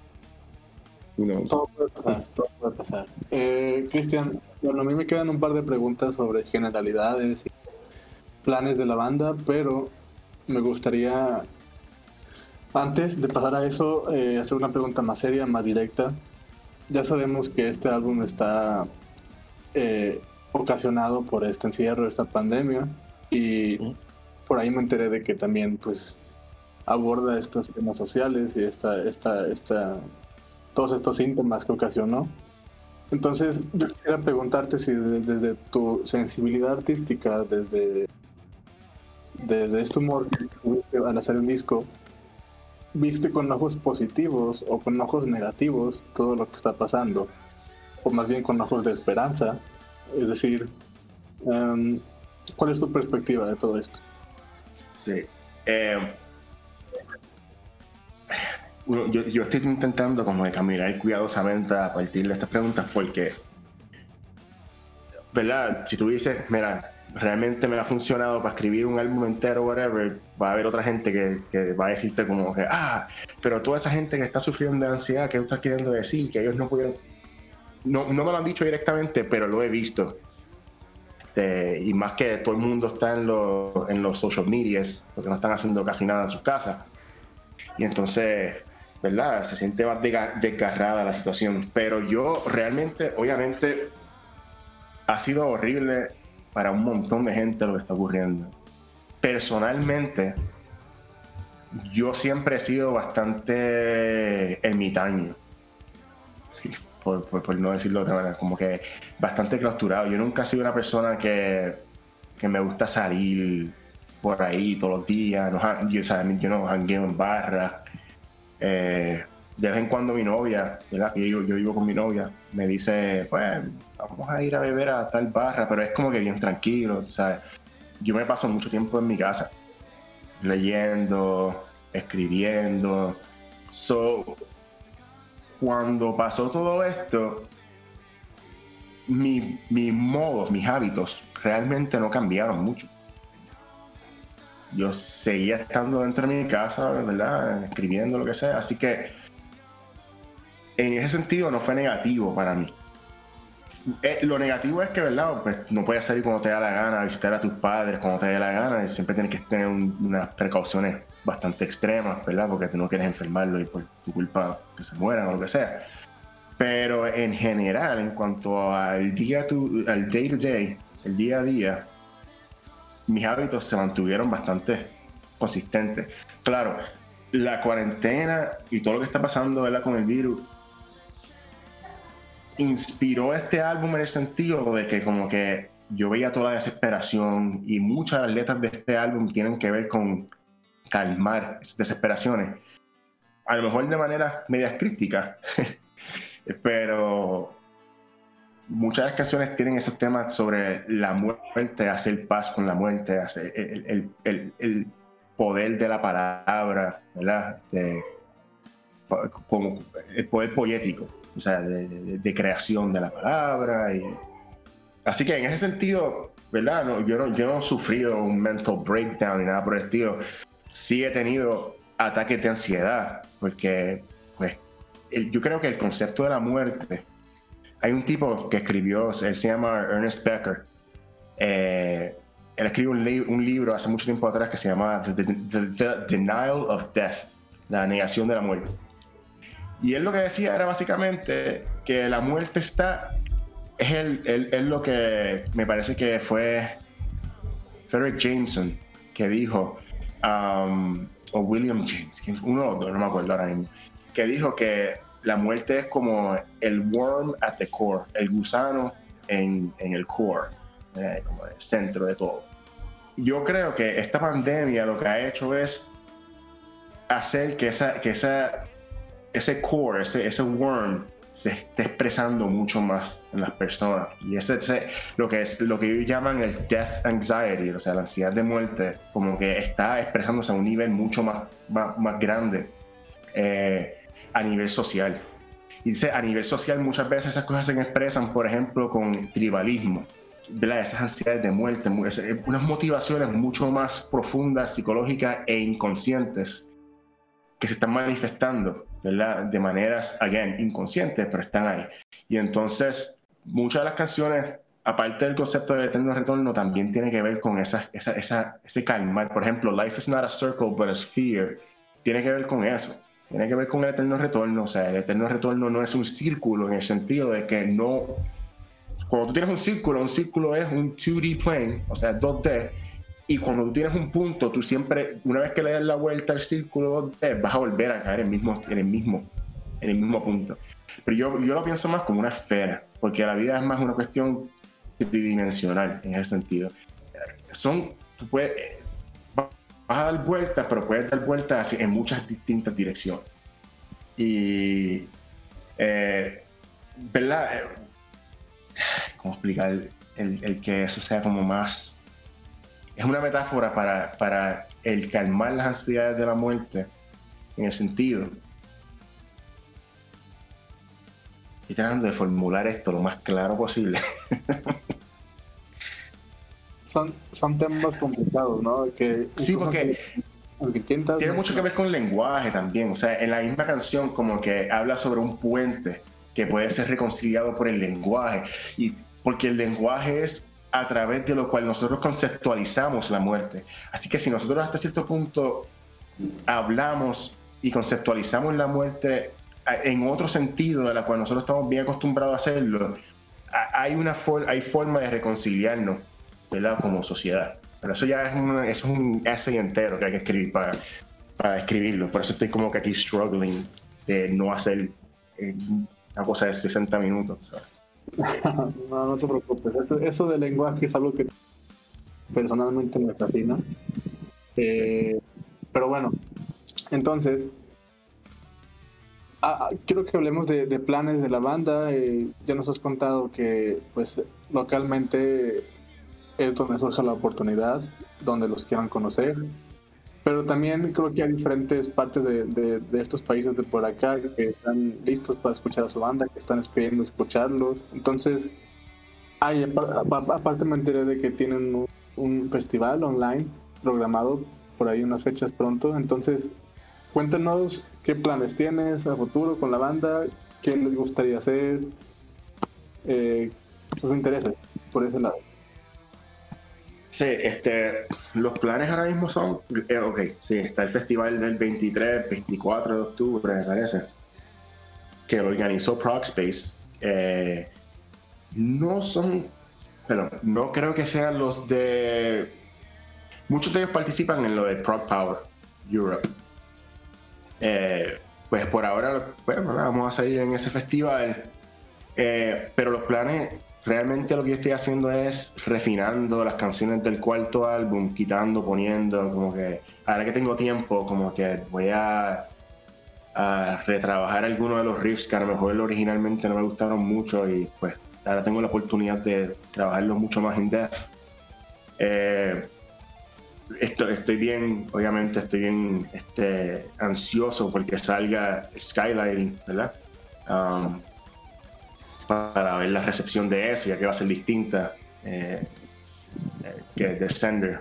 Todo puede pasar, todo puede pasar. Eh, Cristian, bueno, a mí me quedan un par de preguntas sobre generalidades y planes de la banda, pero me gustaría, antes de pasar a eso, eh, hacer una pregunta más seria, más directa. Ya sabemos que este álbum está eh, ocasionado por este encierro, esta pandemia, y por ahí me enteré de que también pues aborda estos temas sociales y esta, esta, esta, todos estos síntomas que ocasionó. Entonces, yo quisiera preguntarte si desde, tu sensibilidad artística, desde, desde este humor al hacer un disco, viste con ojos positivos o con ojos negativos todo lo que está pasando, o más bien con ojos de esperanza. Es decir, em, ¿cuál es tu perspectiva de todo esto? Sí. Eh, yo, estoy intentando como de caminar cuidadosamente a partir de estas preguntas porque, ¿verdad? Si tú dices, mira, realmente me ha funcionado para escribir un álbum entero, whatever, va a haber otra gente que, va a decirte como que, ah, pero toda esa gente que está sufriendo de ansiedad, ¿qué tú estás queriendo decir? Que ellos no pudieron... No, no me lo han dicho directamente, pero lo he visto. Este, y más que todo el mundo está en, los, en los social medias, porque no están haciendo casi nada en sus casas. Y entonces, ¿verdad? Se siente más desgarrada la situación. Pero yo realmente, obviamente, ha sido horrible para un montón de gente lo que está ocurriendo. Personalmente, yo siempre he sido bastante ermitaño por, no decirlo de otra manera, como que bastante clausurado. Yo nunca he sido una persona que, que me gusta salir por ahí todos los días, no, yo, yo no jangueo en barra. Eh, de vez en cuando mi novia, yo, vivo con mi novia, me dice, pues vamos a ir a beber a tal barra, pero es como que bien tranquilo, ¿sabes? Yo me paso mucho tiempo en mi casa, leyendo, escribiendo. So, cuando pasó todo esto, mi, mis modos, mis hábitos realmente no cambiaron mucho. Yo seguía estando dentro de mi casa, ¿verdad? Escribiendo lo que sea. Así que en ese sentido no fue negativo para mí. Eh, lo negativo es que, ¿verdad? Pues no puedes salir cuando te da la gana, visitar a tus padres cuando te dé la gana, y siempre tienes que tener unas precauciones bastante extremas, ¿verdad? Porque tú no quieres enfermarlo y por tu culpa que se mueran o lo que sea. Pero en general, en cuanto al día al day to day, el día a día, mis hábitos se mantuvieron bastante consistentes. Claro, la cuarentena y todo lo que está pasando ¿verdad? con el virus inspiró este álbum en el sentido de que como que yo veía toda la desesperación y muchas de las letras de este álbum tienen que ver con calmar esas desesperaciones. A lo mejor de manera media crítica, pero muchas de las canciones tienen esos temas sobre la muerte, hacer paz con la muerte, hacer el, poder de la palabra, ¿verdad? Este, como el poder poético, o sea, de, creación de la palabra. Y... Así que en ese sentido, ¿verdad? yo, no, yo no he sufrido un mental breakdown ni nada por el estilo sí he tenido ataques de ansiedad, porque pues, yo creo que el concepto de la muerte, hay un tipo que escribió, él se llama Ernest Becker, eh, él escribió un, libro hace mucho tiempo atrás que se llama The, Denial of Death, la negación de la muerte. Y él lo que decía era básicamente que la muerte está, es, el, el, lo que me parece que fue Frederick Jameson que dijo, um, o William James, uno los dos, no me acuerdo ahora mismo, que dijo que la muerte es como el worm at the core, el gusano en, en el core, eh, como el centro de todo. Yo creo que esta pandemia lo que ha hecho es hacer que, esa, que esa, ese core, ese, ese worm, se esté expresando mucho más en las personas. Y ese, ese, lo que es lo que ellos llaman el death anxiety, o sea, la ansiedad de muerte, como que está expresándose a un nivel mucho más, más, grande eh, a nivel social. Y dice, a nivel social muchas veces esas cosas se expresan, por ejemplo, con tribalismo. ¿verdad? Esas ansiedades de muerte, unas motivaciones mucho más profundas, psicológicas e inconscientes que se están manifestando, ¿verdad? De maneras, again, inconscientes, pero están ahí. Y entonces, muchas de las canciones, aparte del concepto del eterno retorno, también tiene que ver con esa, esa, esa, ese calmar. Por ejemplo, Life is not a circle, but a sphere. Tiene que ver con eso. Tiene que ver con el eterno retorno. O sea, el eterno retorno no es un círculo en el sentido de que no. Cuando tú tienes un círculo, un círculo es un 2D plane, o sea, 2D y cuando tú tienes un punto, tú siempre, una vez que le das la vuelta al círculo, vas a volver a caer en el mismo, en el mismo, en el mismo punto. Pero yo, yo lo pienso más como una esfera, porque la vida es más una cuestión tridimensional en ese sentido. Son, tú puedes, vas a dar vueltas, pero puedes dar vueltas en muchas distintas direcciones. Y, eh, ¿verdad? Eh, ¿Cómo explicar el, el que eso sea como más es una metáfora para, para el calmar las ansiedades de la muerte, en el sentido. Estoy tratando de formular esto lo más claro posible. son, son temas complicados, ¿no? Que, sí, porque tiene mucho que ver con lenguaje también. O sea, en la misma canción como que habla sobre un puente que puede ser reconciliado por el lenguaje. Y porque el lenguaje es a través de lo cual nosotros conceptualizamos la muerte. Así que si nosotros hasta cierto punto hablamos y conceptualizamos la muerte en otro sentido de la cual nosotros estamos bien acostumbrados a hacerlo, hay una hay forma de reconciliarnos ¿verdad? como sociedad. Pero eso ya es un, es un essay entero que hay que escribir para, para escribirlo. Por eso estoy como que aquí struggling de no hacer eh, una cosa de 60 minutos. no, no te preocupes. Eso, eso del lenguaje es algo que personalmente me fascina. Eh, pero bueno, entonces, ah, ah, quiero que hablemos de, planes de la banda. Eh, ya nos has contado que, pues, localmente es donde surge la oportunidad, donde los quieran conocer. Pero también creo que hay diferentes partes de, de, estos países de por acá que están listos para escuchar a su banda, que están esperando escucharlos. Entonces, hay, aparte me enteré de que tienen un, festival online programado por ahí unas fechas pronto. Entonces, cuéntanos qué planes tienes a futuro con la banda, qué les gustaría hacer, eh, sus intereses por ese lado. Sí, este, los planes ahora mismo son, eh, ok, sí, está el festival del 23, 24 de octubre, me parece, que organizó Procspace. Eh, no son, pero no creo que sean los de, muchos de ellos participan en lo de Prog Power Europe. Eh, pues por ahora, pues, vamos a salir en ese festival, pero los planes realmente lo que yo estoy haciendo es refinando las canciones del cuarto álbum, quitando, poniendo, como que ahora que tengo tiempo, como que voy a, retrabajar algunos de los riffs que a lo mejor originalmente no me gustaron mucho y pues ahora tengo la oportunidad de trabajarlos mucho más en depth. Eh, estoy bien, obviamente estoy bien este, ansioso porque salga Skyline, ¿verdad? Um, para ver la recepción de eso, ya que va a ser distinta eh, eh, que Descender.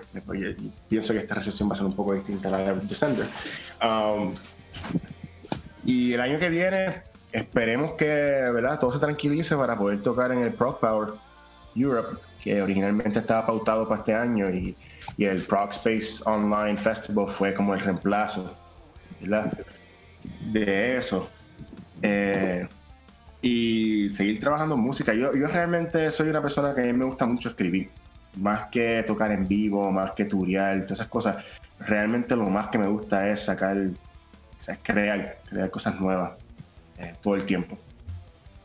Pienso que esta recepción va a ser un poco distinta a la de Descender. Um, y el año que viene esperemos que ¿verdad? todo se tranquilice para poder tocar en el Prog Power Europe, que originalmente estaba pautado para este año y, y el Prog Space Online Festival fue como el reemplazo de eso. Eh, y seguir trabajando en música. Yo, yo realmente soy una persona que a mí me gusta mucho escribir, más que tocar en vivo, más que turear, todas esas cosas. Realmente lo más que me gusta es sacar, es crear, crear cosas nuevas eh, todo el tiempo.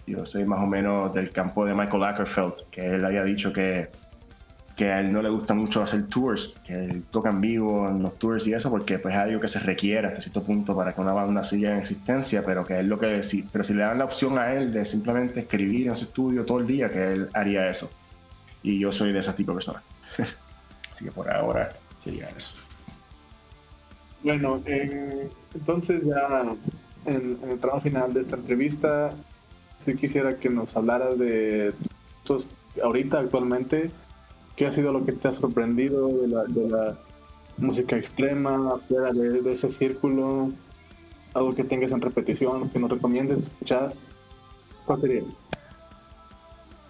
Yo soy más o menos del campo de Michael Ackerfeld, que él había dicho que que a él no le gusta mucho hacer tours, que él toca en vivo en los tours y eso, porque pues es algo que se requiere hasta cierto punto para que una banda siga en existencia, pero que es lo que pero si le dan la opción a él de simplemente escribir en su estudio todo el día, que él haría eso. Y yo soy de ese tipo de persona. Así que por ahora sería eso. Bueno, eh, entonces ya en, el tramo final de esta entrevista, si quisiera que nos hablaras de tus, ahorita actualmente ¿Qué ha sido lo que te ha sorprendido de la, de la música extrema, fuera de, ese círculo? Algo que tengas en repetición, que nos recomiendes escuchar. ¿Cuál sería?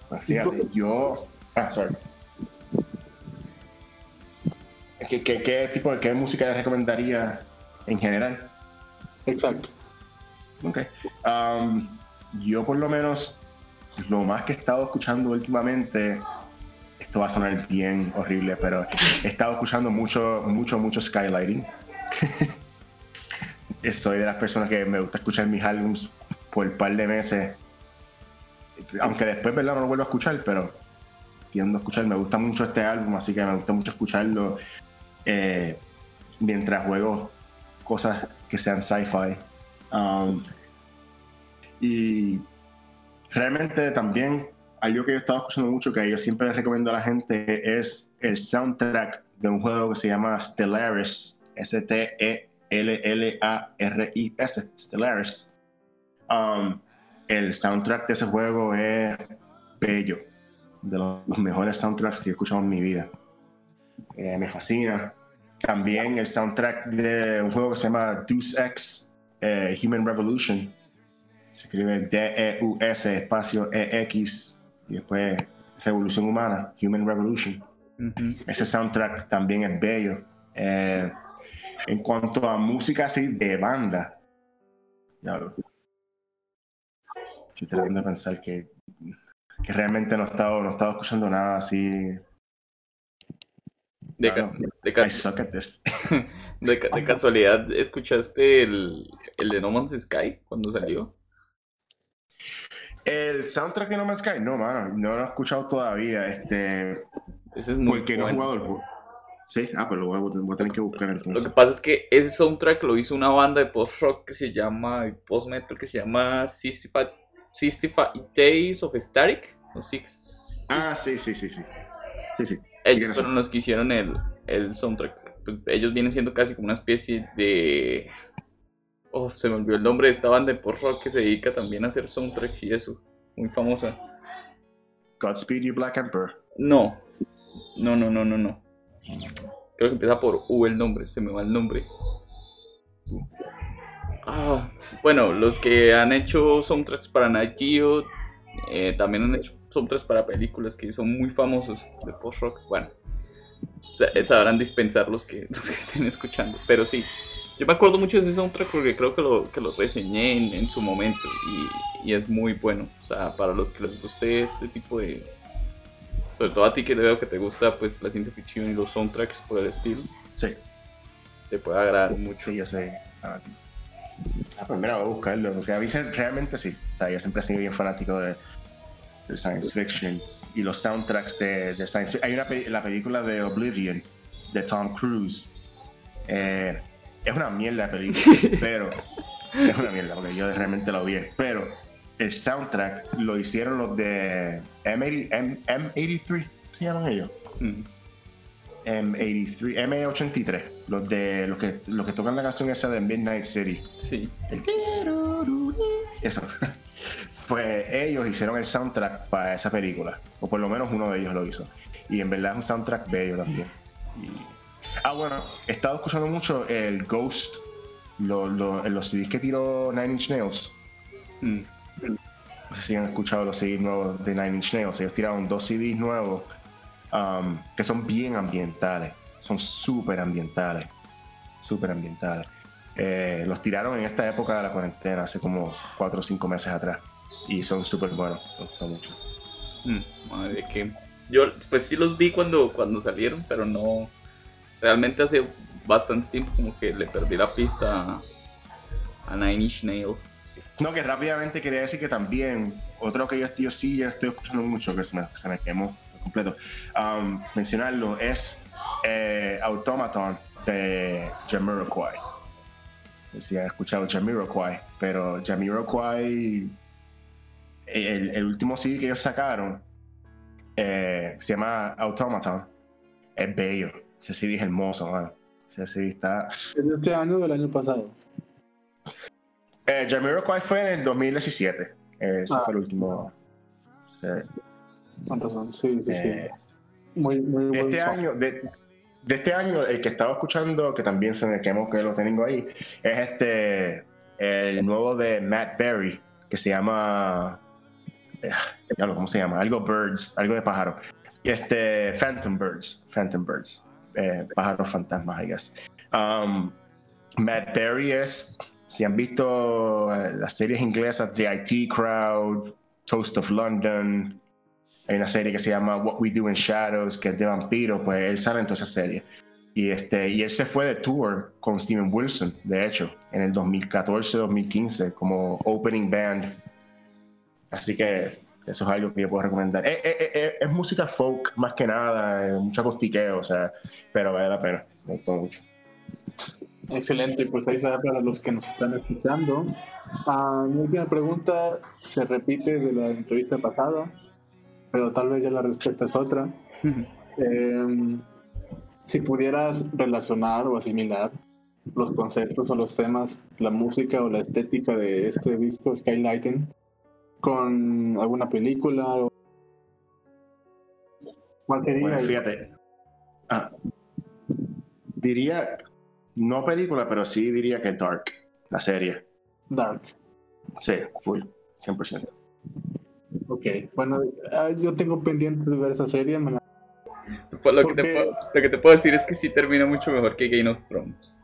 Así, yo. Ah, sorry. ¿Qué, qué, qué tipo de qué música le recomendaría en general? Exacto. Ok. Um, yo, por lo menos, lo más que he estado escuchando últimamente va a sonar bien horrible, pero he estado escuchando mucho, mucho, mucho skylighting. Soy de las personas que me gusta escuchar mis álbums por un par de meses. Aunque después, ¿verdad? No lo vuelvo a escuchar, pero tiendo a escuchar. Me gusta mucho este álbum, así que me gusta mucho escucharlo eh, mientras juego cosas que sean sci-fi. Um, y realmente también algo que yo he estado escuchando mucho, que yo siempre les recomiendo a la gente, es el soundtrack de un juego que se llama Stellaris, S-T-E-L-L-A-R-I-S, Stellaris. El soundtrack de ese juego es bello, de los, mejores soundtracks que he escuchado en mi vida. Eh, me fascina. También el soundtrack de un juego que se llama Deus Ex eh, Human Revolution. Se escribe D-E-U-S espacio E-X y después Revolución Humana, Human Revolution. Ese soundtrack también es bello. Eh, en cuanto a música así de banda, ya lo, estoy tratando de pensar que, que realmente no he, estado, no he estado escuchando nada así. De, de, casualidad, ¿escuchaste el, el de No Man's Sky cuando salió? El soundtrack de No Man's Sky, no, mano, no lo he escuchado todavía. Este, Ese es muy porque no he jugado el juego. Sí, ah, pero lo voy a, tener que buscar entonces. Lo que pasa es que ese soundtrack lo hizo una banda de post-rock que se llama, post-metal que se llama 65, Days of Static. ah, sí, sí, sí, sí. sí, sí. Ellos fueron los que hicieron el, el soundtrack. Ellos vienen siendo casi como una especie de Oh, se me olvidó el nombre de esta banda de post rock que se dedica también a hacer soundtracks y eso. Muy famosa. Godspeed You Black Emperor. No. No, no, no, no, no. Creo que empieza por U el nombre, se me va el nombre. Ah, bueno, los que han hecho soundtracks para Night Geo eh, también han hecho soundtracks para películas que son muy famosos de post rock. Bueno, sabrán dispensar los que, los que estén escuchando, pero sí. Yo me acuerdo mucho de ese soundtrack porque creo que lo, que lo reseñé en, su momento y, y, es muy bueno. O sea, para los que les guste este tipo de... Sobre todo a ti que veo que te gusta pues la ciencia ficción y los soundtracks por el estilo. Sí. Te puede agradar mucho. Sí, yo sé. Ah, pues mira, voy a buscarlo. Porque a mí realmente sí. O sea, yo siempre he sido bien fanático de, de science fiction y los soundtracks de, de science fiction. Hay una la película de Oblivion de Tom Cruise. Eh, es una mierda de película, pero es una mierda porque yo realmente lo vi. Pero el soundtrack lo hicieron los de M80, M83, ¿se llaman ellos? Mm. M83, M83, los de los que, los que tocan la canción esa de Midnight City. Sí. eso. Pues ellos hicieron el soundtrack para esa película, o por lo menos uno de ellos lo hizo. Y en verdad es un soundtrack bello también. Y Ah, bueno, he estado escuchando mucho el Ghost, los CDs que tiró Nine Inch Nails. Mm. No sé si han escuchado los CDs nuevos de Nine Inch Nails. Ellos tiraron dos CDs nuevos um, que son bien ambientales. Son súper ambientales. Súper ambientales. Eh, los tiraron en esta época de la cuarentena, hace como 4 o 5 meses atrás. Y son súper buenos, me gustó mucho. Mm, madre que. Yo, pues sí los vi cuando, cuando salieron, pero no. Realmente hace bastante tiempo como que le perdí la pista a, Nine Inch Nails. No, que rápidamente quería decir que también, otro que yo, sí ya estoy escuchando mucho, que se me, se me quemó completo, um, mencionarlo, es eh, Automaton de Jamiroquai. Si han escuchado Jamiroquai, pero Jamiroquai, el, el último CD que ellos sacaron, eh, se llama Automaton, es bello. Ese CD es hermoso, mano. Ese CD está. ¿Es de este año o del año pasado? Eh, Jamiroquai fue en el 2017. ese ah. fue el último. Sí. razón, sí, sí, sí. Eh, muy, muy de este año, de, de, este año, el que estaba escuchando, que también se me quemó que lo tengo ahí, es este, el nuevo de Matt Berry, que se llama, eh, ¿cómo se llama? Algo Birds, algo de pájaro. Este, Phantom Birds, Phantom Birds, eh, pájaros fantasmas, I guess. Um, Matt Berry es si han visto eh, las series inglesas The IT Crowd, Toast of London, hay una serie que se llama What We Do in Shadows, que es de vampiro, pues él sale en toda esa serie. Y, este, y él se fue de tour con Steven Wilson, de hecho, en el 2014-2015, como opening band. Así que eso es algo que yo puedo recomendar. Es, es música folk más que nada, mucho costiqueo, o sea, pero vale la pena. Me gustó mucho. Excelente, pues ahí está para los que nos están escuchando. Ah, mi última pregunta se repite de la entrevista pasada, pero tal vez ya la respuesta es otra. Em, si pudieras relacionar o asimilar los conceptos o los temas, la música o la estética de este disco Skylighting con alguna película o ¿Cuál sería? fíjate. Ah, diría no película, pero sí diría que Dark, la serie. Dark. Sí, full, 100%. Ok, bueno, ah, yo tengo pendiente de ver esa serie. Pues lo, que te puedo, lo, que te puedo, decir es que sí termina mucho mejor que Game of Thrones.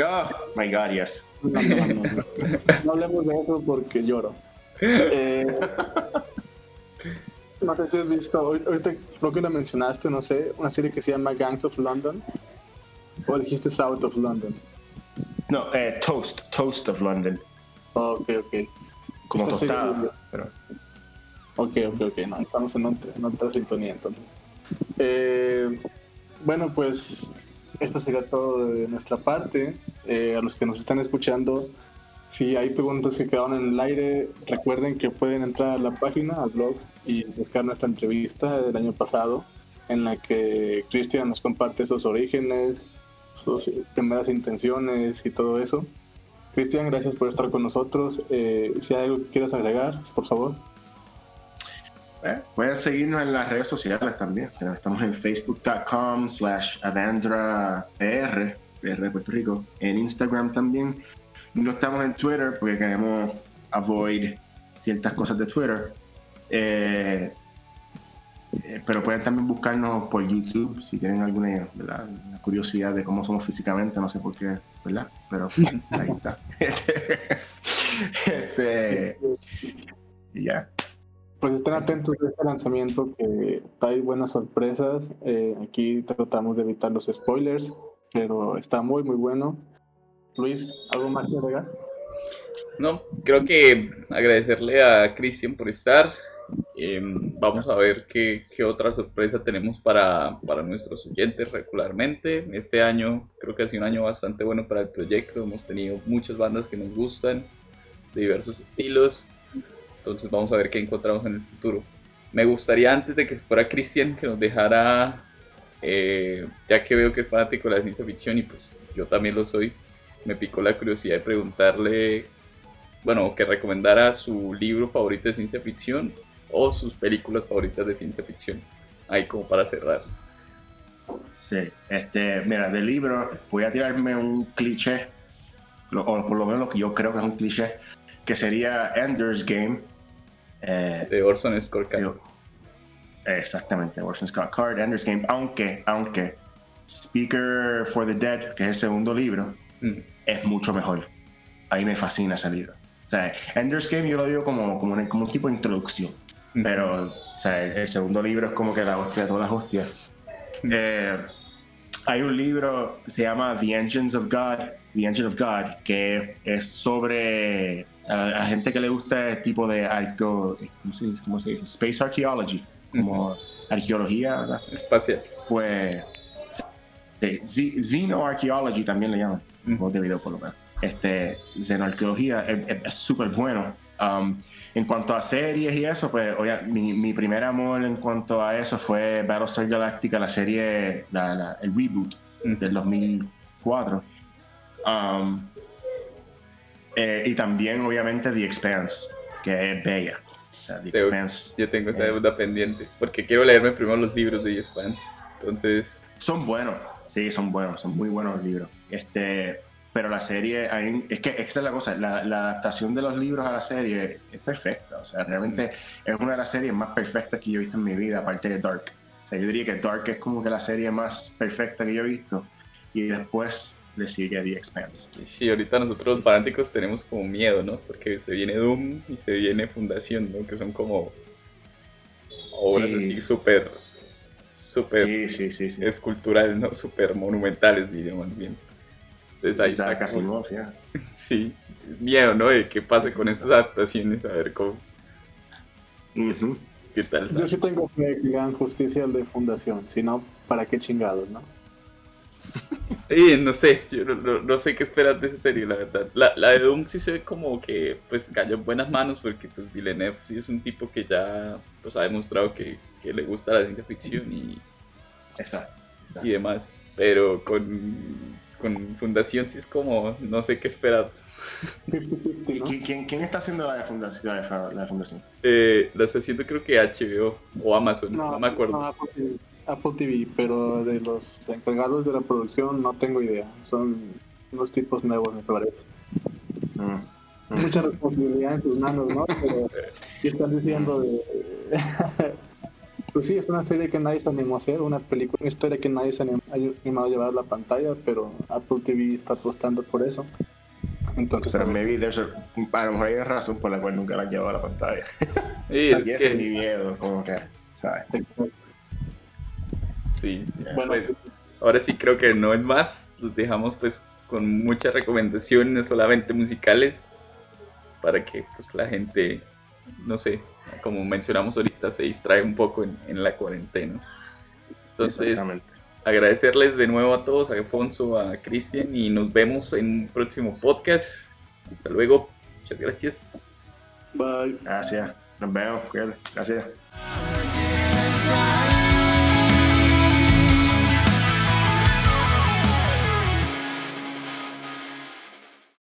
Oh my god, yes. No, no, no, no. hablemos de eso porque lloro. Eh, no sé si has visto, ahorita creo que la mencionaste, no sé, una serie que se llama Gangs of London. ¿O dijiste South of London? No, eh, Toast, Toast of London. ok, ok. Como tostada. Pero... Ok, ok, ok. No, estamos en, otra, sintonía entonces. Eh, bueno, pues esto sería todo de nuestra parte. Eh, a los que nos están escuchando, si hay preguntas que quedaron en el aire, recuerden que pueden entrar a la página, al blog, y buscar nuestra entrevista del año pasado, en la que Cristian nos comparte sus orígenes, sus primeras intenciones y todo eso. Cristian, gracias por estar con nosotros. Eh, si hay algo que quieras agregar, por favor. Eh, pueden seguirnos en las redes sociales también. Estamos en facebook.com slash avandrapr, PR de Puerto Rico. En Instagram también. No estamos en Twitter porque queremos avoid ciertas cosas de Twitter. Eh, eh, pero pueden también buscarnos por YouTube si tienen alguna curiosidad de cómo somos físicamente, no sé por qué, ¿verdad? Pero ahí está. este, y ya. Pues estén atentos a este lanzamiento que trae buenas sorpresas. Eh, aquí tratamos de evitar los spoilers, pero está muy, muy bueno. Luis, ¿algo más que agregar? No, creo que agradecerle a Cristian por estar. Em, vamos a ver qué, otra sorpresa tenemos para, nuestros oyentes regularmente. Este año creo que ha sido un año bastante bueno para el proyecto. Hemos tenido muchas bandas que nos gustan, de diversos estilos. Entonces vamos a ver qué encontramos en el futuro. Me gustaría antes de que fuera Cristian que nos dejara, eh, ya que veo que es fanático de la ciencia ficción y pues yo también lo soy, me picó la curiosidad de preguntarle, bueno, que recomendara su libro favorito de ciencia ficción o sus películas favoritas de ciencia ficción. Ahí como para cerrar. Sí, este, mira, del libro voy a tirarme un cliché, o por lo menos lo que yo creo que es un cliché, que sería Ender's Game. Eh, de Orson Scott Card. Exactamente, Orson Scott Card, Ender's Game, aunque, aunque Speaker for the Dead, que es el segundo libro, Mm. es mucho mejor. A mí me fascina ese libro. O sea, Ender's Game yo lo digo como, como, como un tipo de introducción. Pero, o sea, el, el segundo libro es como que la hostia de todas las hostias. Eh, hay un libro que se llama The Engines of God, The Engine of God, que es sobre a la, gente que le gusta el tipo de arqueo, ¿cómo se dice? ¿Cómo se dice? Space Archaeology, como arqueología, ¿verdad? Espacial. Pues sí, Xe- Xenoarchaeology también le llaman, Mm. por lo menos. Este, xenoarqueología es súper bueno. Um, en cuanto a series y eso, pues oye, mi, mi primer amor en cuanto a eso fue Battlestar Galactica, la serie, la- la- el reboot Mm. del 2004. Um, eh, y también, obviamente, The Expanse, que es bella. O sea, The Expanse. Yo tengo esa Es- deuda pendiente, porque quiero leerme primero los libros de The Expanse. Entonces, Son buenos, sí, son buenos, son muy buenos los libros. Este, pero la serie, es que esta es la cosa, la, la adaptación de los libros a la serie es perfecta. O sea, realmente es una de las series más perfectas que yo he visto en mi vida, aparte de Dark. O sea, yo diría que Dark es como que la serie más perfecta que yo he visto. Y después le sigue The Expanse. sí, ahorita nosotros los fanáticos tenemos como miedo, ¿no? Porque se viene Doom y se viene Fundación, ¿no? Que son como obras Sí. así súper, súper Sí, sí, sí. sí. esculturales, ¿no? Súper monumentales, diríamos bien. Entonces ahí está como- Asimov, ya. Sí, miedo, ¿no? De qué pase con estas adaptaciones, a ver cómo, Ujú. qué tal. Yo sí tengo fe que hagan justicia al de Fundación, si no, ¿para qué chingados, no? Y no sé, yo no, no- no sé qué esperar de esa serie, la verdad. La, la de Doom sí se ve como que pues cayó en buenas manos porque pues Villeneuve sí es un tipo que ya pues ha demostrado que, que le gusta la ciencia ficción y, Exacto. exacto. y demás. Pero con, con Fundación sí es como no sé qué esperar. 50-50, ¿Y quién, está haciendo la de fundación? La de, la de fundación? Eh, la está haciendo creo que HBO o Amazon, no, me acuerdo. no, Apple, TV, Apple TV, pero de los encargados de la producción no tengo idea. Son unos tipos nuevos, me parece. Mm. Mucha responsabilidad en tus manos, ¿no? Pero y están diciendo de... pues sí, es una serie que nadie se animó a hacer, una película, una historia que nadie se ha animado a llevar a la pantalla, pero Apple TV está apostando por eso. Entonces, Pero maybe there's a, a lo mejor hay una razón por la cual nunca la han llevado a la pantalla. Sí, es Y ese es mi que, miedo, como que, ¿sabes? sí, sí. Bueno, Bueno, ahora sí creo que no es más. Los dejamos pues con muchas recomendaciones solamente musicales para que pues la gente, no sé, como mencionamos ahorita, se distrae un poco en, en la cuarentena. Entonces, agradecerles de nuevo a todos, a Alfonso, a Cristian y nos vemos en un próximo podcast. Hasta luego. Muchas gracias. bye. Gracias. Nos vemos. cuídate. Gracias.